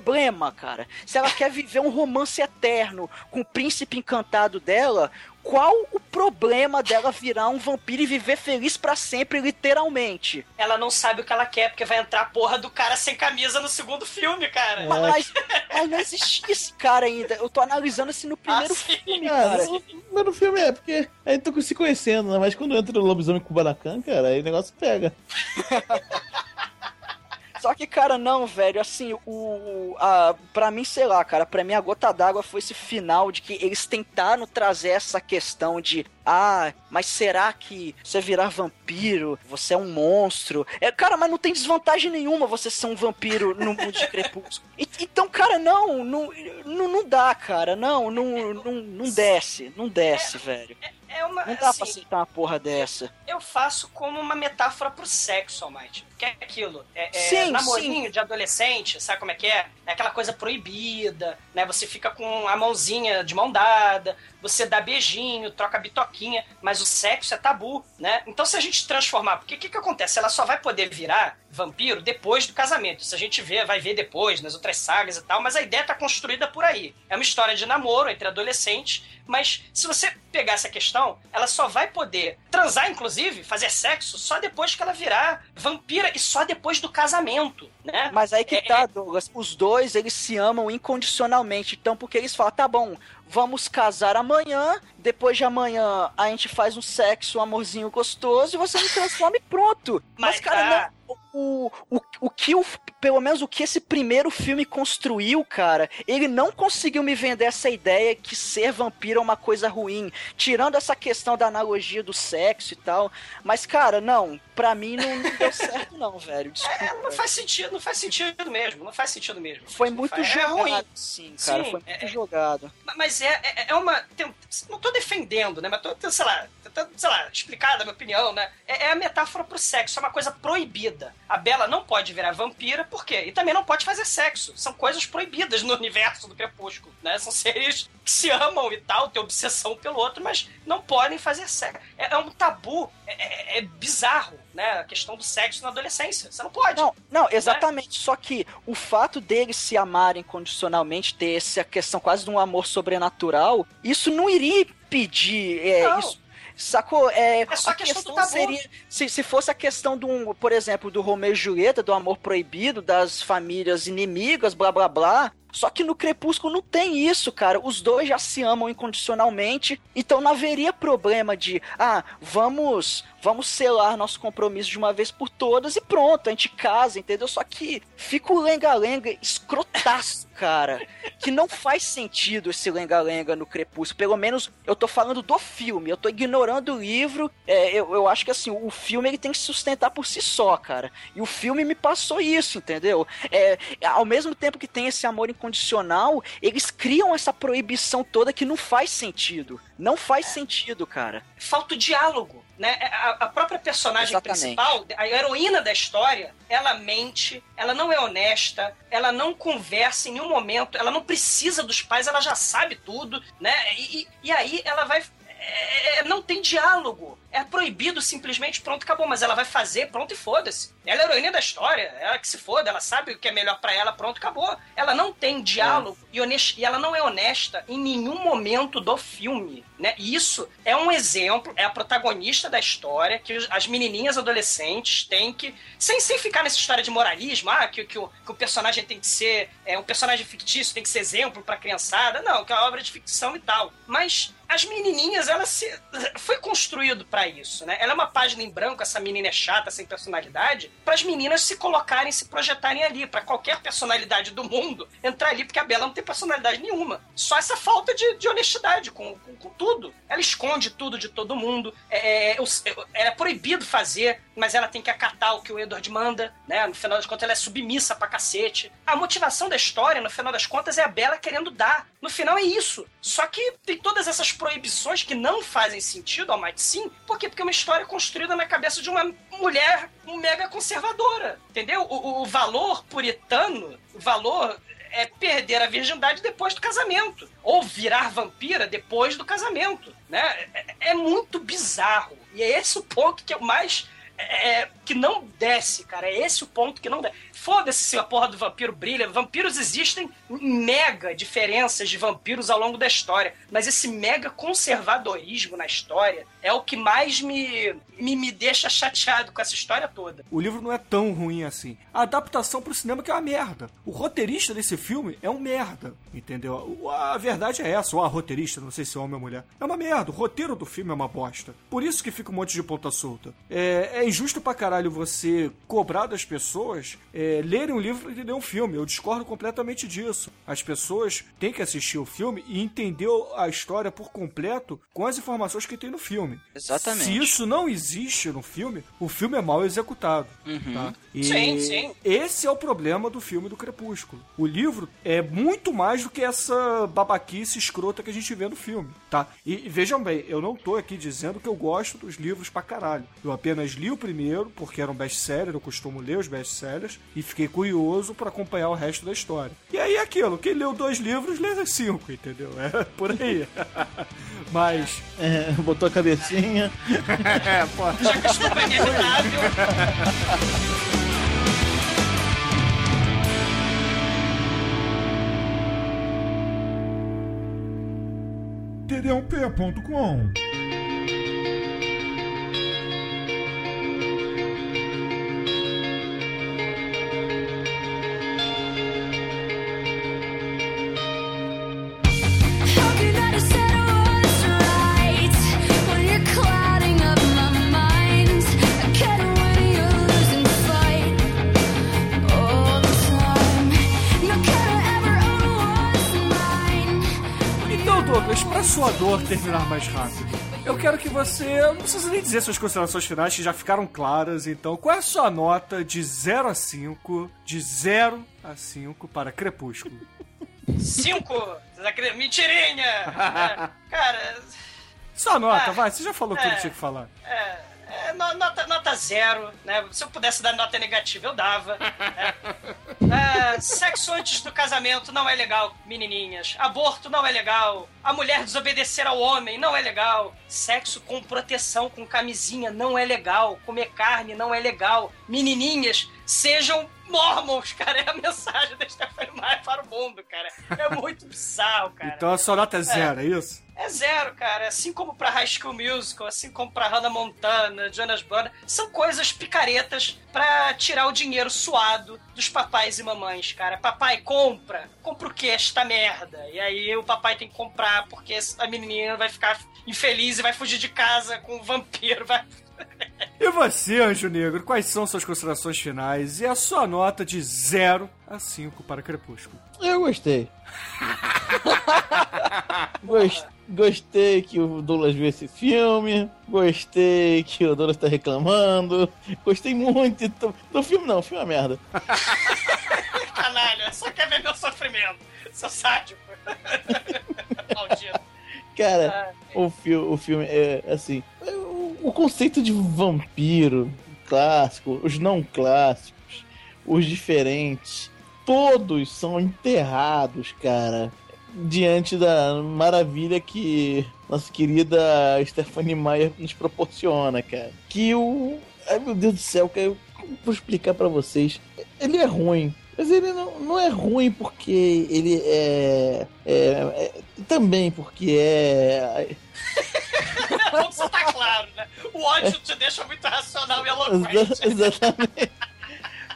S6: problema, cara? Se ela quer viver um romance eterno com o príncipe encantado dela, qual o problema dela virar um vampiro e viver feliz pra sempre, literalmente?
S4: Ela não sabe o que ela quer, porque vai entrar a porra do cara sem camisa no segundo filme, cara.
S6: Mas, mas não existia esse cara ainda. Eu tô analisando assim no primeiro
S4: Ah,
S6: filme,
S5: Cara,
S6: cara.
S5: no primeiro filme é, porque aí tô se conhecendo, né? Mas quando entra o lobisomem com o Kubanacan, cara, aí o negócio pega.
S6: Só que, cara, não, velho, assim, o. A, pra mim, sei lá, cara, pra mim a gota d'água foi esse final de que eles tentaram trazer essa questão de. Ah, mas será que você virar vampiro, você é um monstro? É, cara, mas não tem desvantagem nenhuma você ser um vampiro no mundo de crepúsculo. E- então, cara, não, não, não, não dá, cara, não, não, não, não desce, não desce, velho.
S4: É uma.
S6: Não dá pra
S4: assim,
S6: aceitar uma porra dessa.
S4: eu faço como uma metáfora pro sexo, Almighty. Que é aquilo. É, é
S6: Sim,
S4: namorinho de adolescente, sabe como é que é? É aquela coisa proibida, né? Você fica com a mãozinha de mão dada, você dá beijinho, troca bitoquinha, mas o sexo é tabu, né? Então se a gente transformar, porque o que, que acontece? Ela só vai poder virar vampiro depois do casamento. Isso a gente vê, vai ver depois, nas outras sagas e tal, mas a ideia tá construída por aí. É uma história de namoro entre adolescentes, mas se você pegar essa questão, ela só vai poder transar, inclusive, fazer sexo, só depois que ela virar vampira e só depois do casamento, né?
S6: Mas aí que
S4: É,
S6: tá, Douglas. Os dois, eles se amam incondicionalmente. Então, porque eles falam, tá bom, vamos casar amanhã. Depois de amanhã, a gente faz um sexo, um amorzinho gostoso. E você me transforma e pronto. Mas,
S4: Mas,
S6: cara,
S4: ah,
S6: não. O, o, o que o, pelo menos o que esse primeiro filme construiu, cara, ele não conseguiu me vender essa ideia que ser vampiro é uma coisa ruim, tirando essa questão da analogia do sexo e tal. Mas, cara, não, pra mim não, não deu certo, não, velho. Desculpa.
S4: É, não faz sentido, não faz sentido mesmo, não faz sentido mesmo.
S6: Foi muito
S4: faz- é
S6: jogado,
S4: ruim.
S6: sim, cara.
S4: Sim,
S6: foi muito
S4: é-
S6: jogado.
S4: Mas é, é, é uma. tem- não tô defendendo, né? Mas tô, tô, sei lá, tentando, sei lá, explicar da minha opinião, né? É, é a metáfora pro sexo, é uma coisa proibida. A Bela não pode virar vampira, por quê? E também não pode fazer sexo. São coisas proibidas no universo do Crepúsculo, né? São seres que se amam e tal, têm obsessão pelo outro, mas não podem fazer sexo. É, é um tabu, é, é- é bizarro, né? A questão do sexo na adolescência. Você não pode.
S6: Não, não, exatamente. Só que o fato deles se amarem condicionalmente, ter essa questão quase de um amor sobrenatural, isso não iria impedir é, isso. Sacou? É,
S4: É só
S6: a
S4: questão
S6: questão seria, Se, se fosse a questão do, um, por exemplo, do Romeu e Julieta, do amor proibido, das famílias inimigas, blá blá blá. Só que no Crepúsculo não tem isso, cara. Os dois já se amam incondicionalmente, então não haveria problema de, ah, vamos, vamos selar nosso compromisso de uma vez por todas e pronto, a gente casa, entendeu? Só que fica o lenga-lenga escrotaço, cara, que não faz sentido esse lenga-lenga no Crepúsculo. Pelo menos eu tô falando do filme, eu tô ignorando o livro. É, eu, eu acho que assim, o filme ele tem que se sustentar por si só, cara. E o filme me passou isso, entendeu? É, ao mesmo tempo que tem esse amor incondicional, eles criam essa proibição toda que não faz sentido. Não faz sentido, cara.
S4: Falta o diálogo. Né? A, a própria personagem
S6: Exatamente.
S4: principal, a heroína da história, ela mente, ela não é honesta, ela não conversa em nenhum momento, ela não precisa dos pais, ela já sabe tudo, né? E, e- e aí ela vai. é, não tem diálogo. É proibido simplesmente, pronto, acabou. Mas ela vai fazer, pronto e foda-se. Ela é a heroína da história, ela que se foda, ela sabe o que é melhor pra ela, pronto, acabou. Ela não tem diálogo e, honest... e ela não é honesta em nenhum momento do filme, né? E isso é um exemplo, é a protagonista da história que as menininhas adolescentes têm que, sem, sem ficar nessa história de moralismo, ah, que, que, o, que o personagem tem que ser, é, um personagem fictício tem que ser exemplo pra criançada, não, que é uma obra de ficção e tal. Mas as menininhas, ela se foi construído pra isso, né? Ela é uma página em branco, essa menina é chata, sem personalidade, para as meninas se colocarem, se projetarem ali, pra qualquer personalidade do mundo entrar ali, porque a Bela não tem personalidade nenhuma. Só essa falta de, de honestidade com, com, com tudo. Ela esconde tudo de todo mundo. É, é, eu- eu- é proibido fazer, mas ela tem que acatar o que o Edward manda, né? No final das contas, ela é submissa pra cacete. A motivação da história, no final das contas, é a Bela querendo dar. No final é isso. Só que tem todas essas proibições que não fazem sentido, ao mais sim. Por quê? Porque é uma história construída na cabeça de uma mulher mega conservadora. Entendeu? O, o- valor puritano, o valor é perder a virgindade depois do casamento. Ou virar vampira depois do casamento. Né? É, é muito bizarro. E é esse o ponto que eu mais. é, que não desce, cara. É esse o ponto que não desce. Foda-se se a porra do vampiro brilha. Vampiros existem mega diferenças de vampiros ao longo da história. Mas esse mega conservadorismo na história é o que mais me, me, me deixa chateado com essa história toda.
S3: O livro não é tão ruim assim. A adaptação pro cinema que é uma merda. O roteirista desse filme é um merda, entendeu? A verdade é essa, ou a roteirista, não sei se é homem ou mulher. É uma merda, o roteiro do filme é uma bosta. Por isso que fica um monte de ponta solta. É, é injusto pra caralho você cobrar das pessoas é, lerem um livro pra entender um filme. Eu discordo completamente disso. As pessoas têm que assistir o filme e entender a história por completo com as informações que tem no filme.
S6: Exatamente.
S3: Se isso não existe no filme, o filme é mal executado.
S6: Uhum.
S3: Tá? E
S4: Sim, sim.
S3: Esse é o problema do filme do Crepúsculo. O livro é muito mais do que essa babaquice escrota que a gente vê no filme, tá? E vejam bem, eu não tô aqui dizendo que eu gosto dos livros pra caralho. Eu apenas li o primeiro, porque era um best-seller, eu costumo ler os best-sellers, e fiquei curioso pra acompanhar o resto da história. E aí é aquilo, quem leu dois livros, lê cinco, entendeu? É por aí. Mas...
S5: É, botou a cabecinha.
S3: é, pô.
S4: Já que foi inevitável.
S2: td1p.com
S3: Douglas, pra sua dor terminar mais rápido, eu quero que você. Não precisa nem dizer suas considerações finais, que já ficaram claras. Então, qual é a sua nota de 0 a 5? De 0 a 5 para Crepúsculo?
S4: Cinco! Vocês acreditam? Mentirinha! É, cara,
S3: Sua nota,
S4: Ah,
S3: vai, você já falou tudo
S4: é.
S3: que tinha que falar.
S4: é, é, no- nota, nota zero, né? Se eu pudesse dar nota negativa, eu dava. né? É, sexo antes do casamento não é legal, menininhas. Aborto não é legal. A mulher desobedecer ao homem não é legal. Sexo com proteção, com camisinha, não é legal. Comer carne não é legal. Menininhas, sejam mormons, cara. É a mensagem da Stephanie Meyer para o mundo, cara. É muito bizarro, cara.
S3: Então a sua nota é zero, é, isso?
S4: É zero, cara. Assim como pra High School Musical, assim como pra Hannah Montana, Jonas Brothers, são coisas picaretas pra tirar o dinheiro suado dos papais e mamães, cara. Papai, compra. Compra o que esta merda? E aí o papai tem que comprar porque a menininha vai ficar infeliz e vai fugir de casa com um vampiro. Vai...
S3: E você, Anjo Negro, quais são suas considerações finais e a sua nota de 0 a 5 para Crepúsculo?
S5: Eu gostei. Gos- Gostei que o Douglas viu esse filme. Gostei que o Douglas tá reclamando. Gostei muito do, do filme, não. O filme é merda.
S4: Canalha, só quer ver meu sofrimento. Seu sádico. Maldito.
S5: Cara, o, fi o filme é assim. é O, conceito de vampiro clássico, os não clássicos, os diferentes, todos são enterrados, cara. Diante da maravilha que nossa querida Stephanie Meyer nos proporciona, cara. Que o. Ai meu Deus do céu, cara, eu vou explicar pra vocês. Ele é ruim. Mas ele não, não é ruim porque ele é, é, é- Também porque é.
S4: Vamos tá claro, né? O ódio te deixa muito racional e eloquente.
S5: Exa- Exatamente.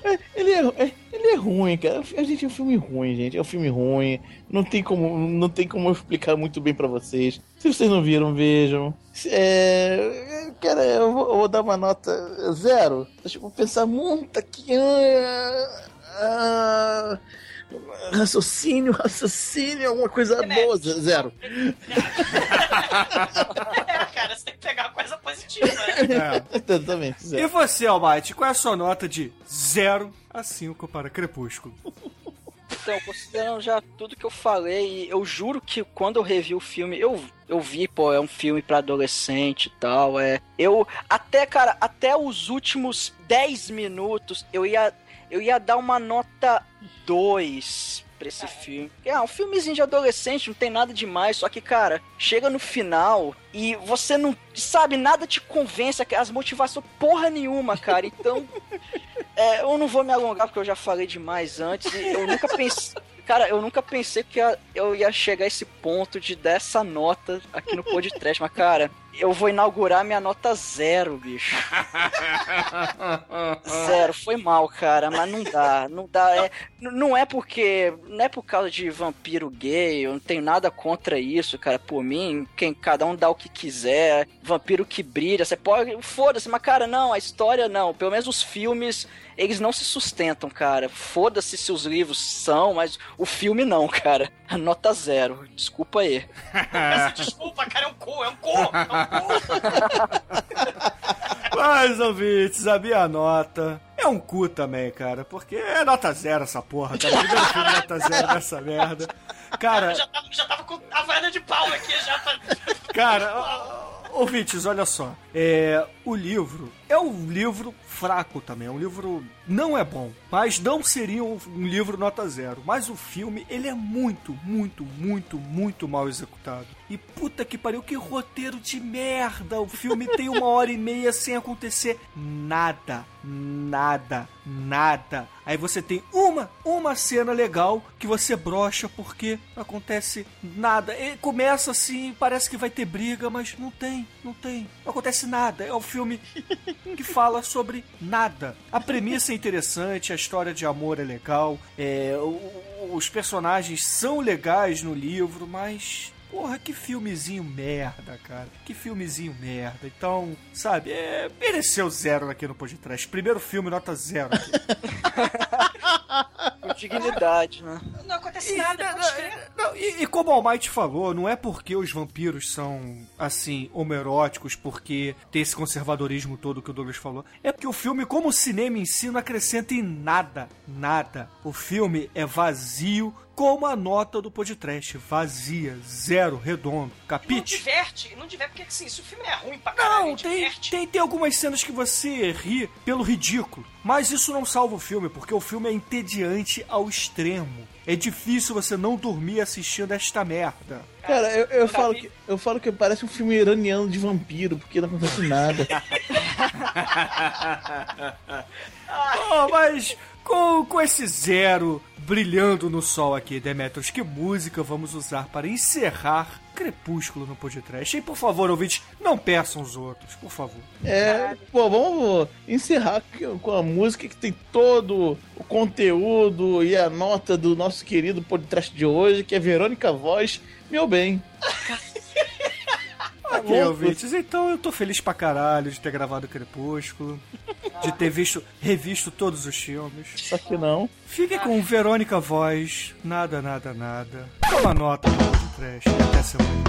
S5: Ele é, é- ele é ruim, cara. A gente é um filme ruim, gente. É um filme ruim. Não tem como, não tem como eu explicar muito bem pra vocês. Se vocês não viram, vejam. É, cara, eu vou, eu vou dar uma nota zero. Eu pensar muito aqui. Ah, ah, raciocínio, raciocínio, alguma coisa boa. Zero.
S4: É, cara, você tem que pegar coisa positiva, né?
S3: É.
S5: Exatamente,
S3: E
S5: zero.
S3: você, Almighty, qual é a sua nota de 0 a 5 para Crepúsculo?
S6: Então, considerando já tudo que eu falei, eu juro que quando eu revi o filme, eu, eu vi, pô, é um filme pra adolescente e tal, é. Eu, até, cara, até os últimos 10 minutos, eu ia, eu ia dar uma nota 2 pra esse filme. É um filmezinho de adolescente, não tem nada demais, só que, cara, chega no final e você não, sabe, nada te convence, as motivações porra nenhuma, cara, então... É, eu não vou me alongar porque eu já falei demais antes. Eu nunca pensei. Cara, eu nunca pensei que eu ia chegar a esse ponto de dar essa nota aqui no podcast, mas, cara, eu vou inaugurar minha nota zero, bicho. Zero, foi mal, cara, mas não dá, não dá. É, não é porque. Não é por causa de vampiro gay, eu não tenho nada contra isso, cara. Por mim, quem cada um dá o que quiser, vampiro que brilha, você pode. Foda-se, mas, cara, não, a história não. Pelo menos os filmes, eles não se sustentam, cara. Foda-se se os livros são, mas o filme não, cara. Nota zero. Desculpa aí.
S4: Peço desculpa, cara, é um cu, é um cu, é um cu.
S3: Mas, ouvintes, a minha nota é um cu também, cara. Porque é nota zero essa porra, cara. Primeiro filme nota zero dessa merda. Cara,
S4: Eu já tava, já tava com a vaiana de pau aqui já pra...
S3: Cara, ó, ouvintes, olha só. É, o livro é um livro fraco também. É um livro não é bom, mas não seria um, um livro nota zero. Mas o filme ele é muito, muito, muito, muito mal executado. E puta que pariu, que roteiro de merda! O filme tem uma hora e meia sem acontecer nada, nada, nada. Aí você tem uma, uma cena legal que você brocha porque não acontece nada. E começa assim, parece que vai ter briga, mas não tem, não tem. Não acontece nada. É um filme que fala sobre nada. A premissa é interessante, a história de amor é legal, é, os personagens são legais no livro, mas Porra, que filmezinho merda, cara. Que filmezinho merda. Então, sabe, é, mereceu zero aqui no podcast. Primeiro filme, nota zero. Aqui.
S6: Com dignidade, né?
S4: Não acontece
S3: E,
S4: nada,
S3: não, e- e como o Almighty falou, não é porque os vampiros são, assim, homeróticos, porque tem esse conservadorismo todo que o Douglas falou. É porque o filme, como o cinema em si, não acrescenta em nada. Nada. O filme é vazio, como a nota do podcast. Vazia, zero, redondo.
S4: Não
S3: Capite?
S4: diverte, não diverte, porque assim, se o filme é ruim pra caralho,
S3: Não, tem,
S4: diverte.
S3: tem, tem algumas cenas que você ri pelo ridículo. Mas isso não salva o filme, porque o filme é entediante ao extremo. É difícil você não dormir assistindo esta merda.
S5: Cara, eu, eu, falo que, eu falo que parece um filme iraniano de vampiro, porque não acontece nada.
S3: Oh, mas Com, com esse zero brilhando no sol aqui, Demetrius, que música vamos usar para encerrar Crepúsculo no podcast? E por favor, ouvintes, não peçam os outros, por favor.
S5: É, pô, vamos encerrar com a música que tem todo o conteúdo e a nota do nosso querido podcast de hoje, que é Verônica Voz, meu bem.
S3: Ok,
S5: louco.
S3: ouvintes, então eu tô feliz pra caralho de ter gravado Crepúsculo, de ter visto, revisto todos os filmes.
S5: Só que não.
S3: Fique com Verônica Voz, nada, nada, nada. Toma nota do. E até semana.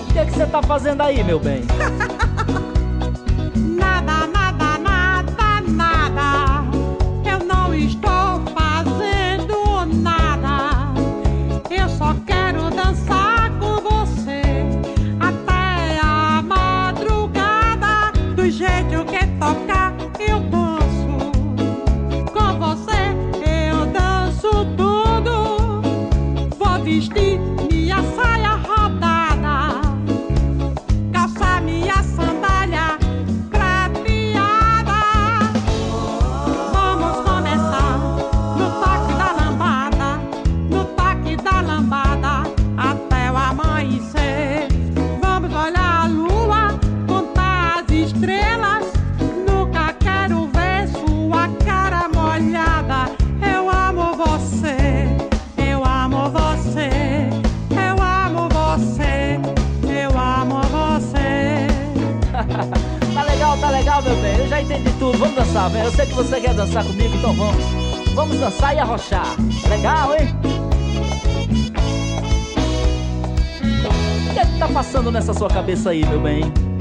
S11: O que é que você tá fazendo aí, meu bem?
S13: dançar
S11: comigo, então vamos. Vamos dançar e arrochar. Legal, hein? O que é que tá passando nessa sua cabeça aí, meu bem?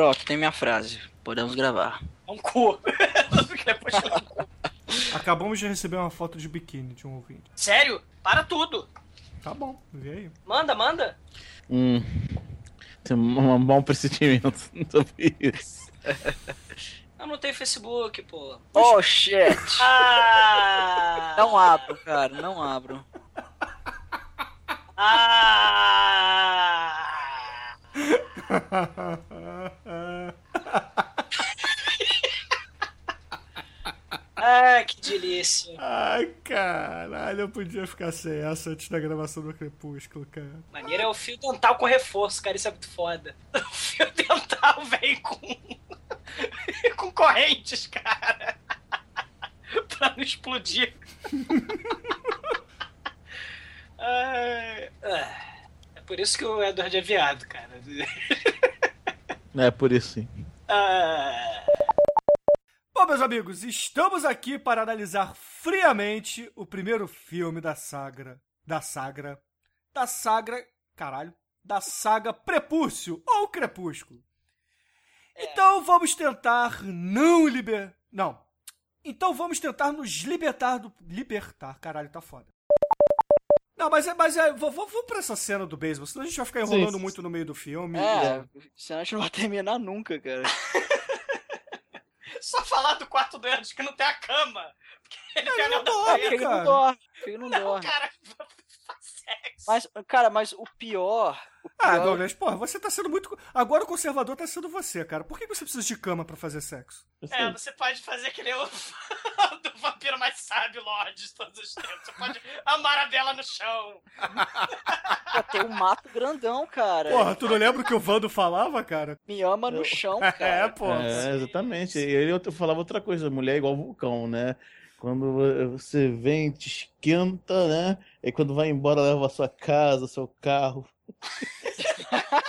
S6: Pronto, tem minha frase. Podemos gravar.
S4: Um cu.
S3: Acabamos de receber uma foto de biquíni de um ouvinte.
S4: Sério? Para tudo.
S3: Tá bom, vê aí.
S4: Manda, manda.
S5: Hum. Tem um mau pressentimento sobre isso.
S4: Eu não tenho Facebook, pô.
S6: Oh, shit.
S4: Ah!
S6: Não abro, cara, não abro.
S4: Ah! Ah, que delícia.
S3: Ai, caralho, eu podia ficar sem essa antes da gravação do Crepúsculo, cara.
S4: Maneiro é o fio dental com reforço, cara. Isso é muito foda. O fio dental vem com. com correntes, cara. pra não explodir. Ai, ah, por isso que o Edward é viado, cara.
S5: É, por isso sim.
S4: Ah,
S3: Bom, meus amigos, estamos aqui para analisar friamente o primeiro filme da saga. Da saga. Da saga. Caralho. Da saga Prepúcio ou Crepúsculo. Então vamos tentar não liber. Não. Então vamos tentar nos libertar do. Libertar. Caralho, tá foda. Não, mas é. Mas é. Vamos vamos pra essa cena do beisebol, senão a gente vai ficar enrolando
S6: Sim.
S3: muito no meio do filme.
S6: É, senão a gente não vai terminar nunca, cara.
S4: só falar do quarto do Edward que não tem a cama. Porque ele tem
S3: não dorme.
S6: Porque ele não dorme. Ele não
S4: Não,
S6: dorme.
S4: cara, sexo.
S6: Mas, cara, mas o pior. O pior
S3: Ah, Douglas, porra, você tá sendo muito. Agora o conservador tá sendo você, cara. Por que você precisa de cama pra fazer sexo?
S4: É, você pode fazer que nem o do vampiro mais sábio, Lorde, de todos os tempos. Você pode amar a Bela no chão.
S6: Pô, tem um mato grandão, cara.
S3: Porra, tu não lembra o que o Vando falava, cara?
S6: Me ama no chão,
S3: É,
S6: cara.
S3: pô.
S5: É, exatamente. E ele eu falava outra coisa, mulher é igual vulcão, né? Quando você vem, te esquenta, né? E quando vai embora, leva a sua casa, seu carro.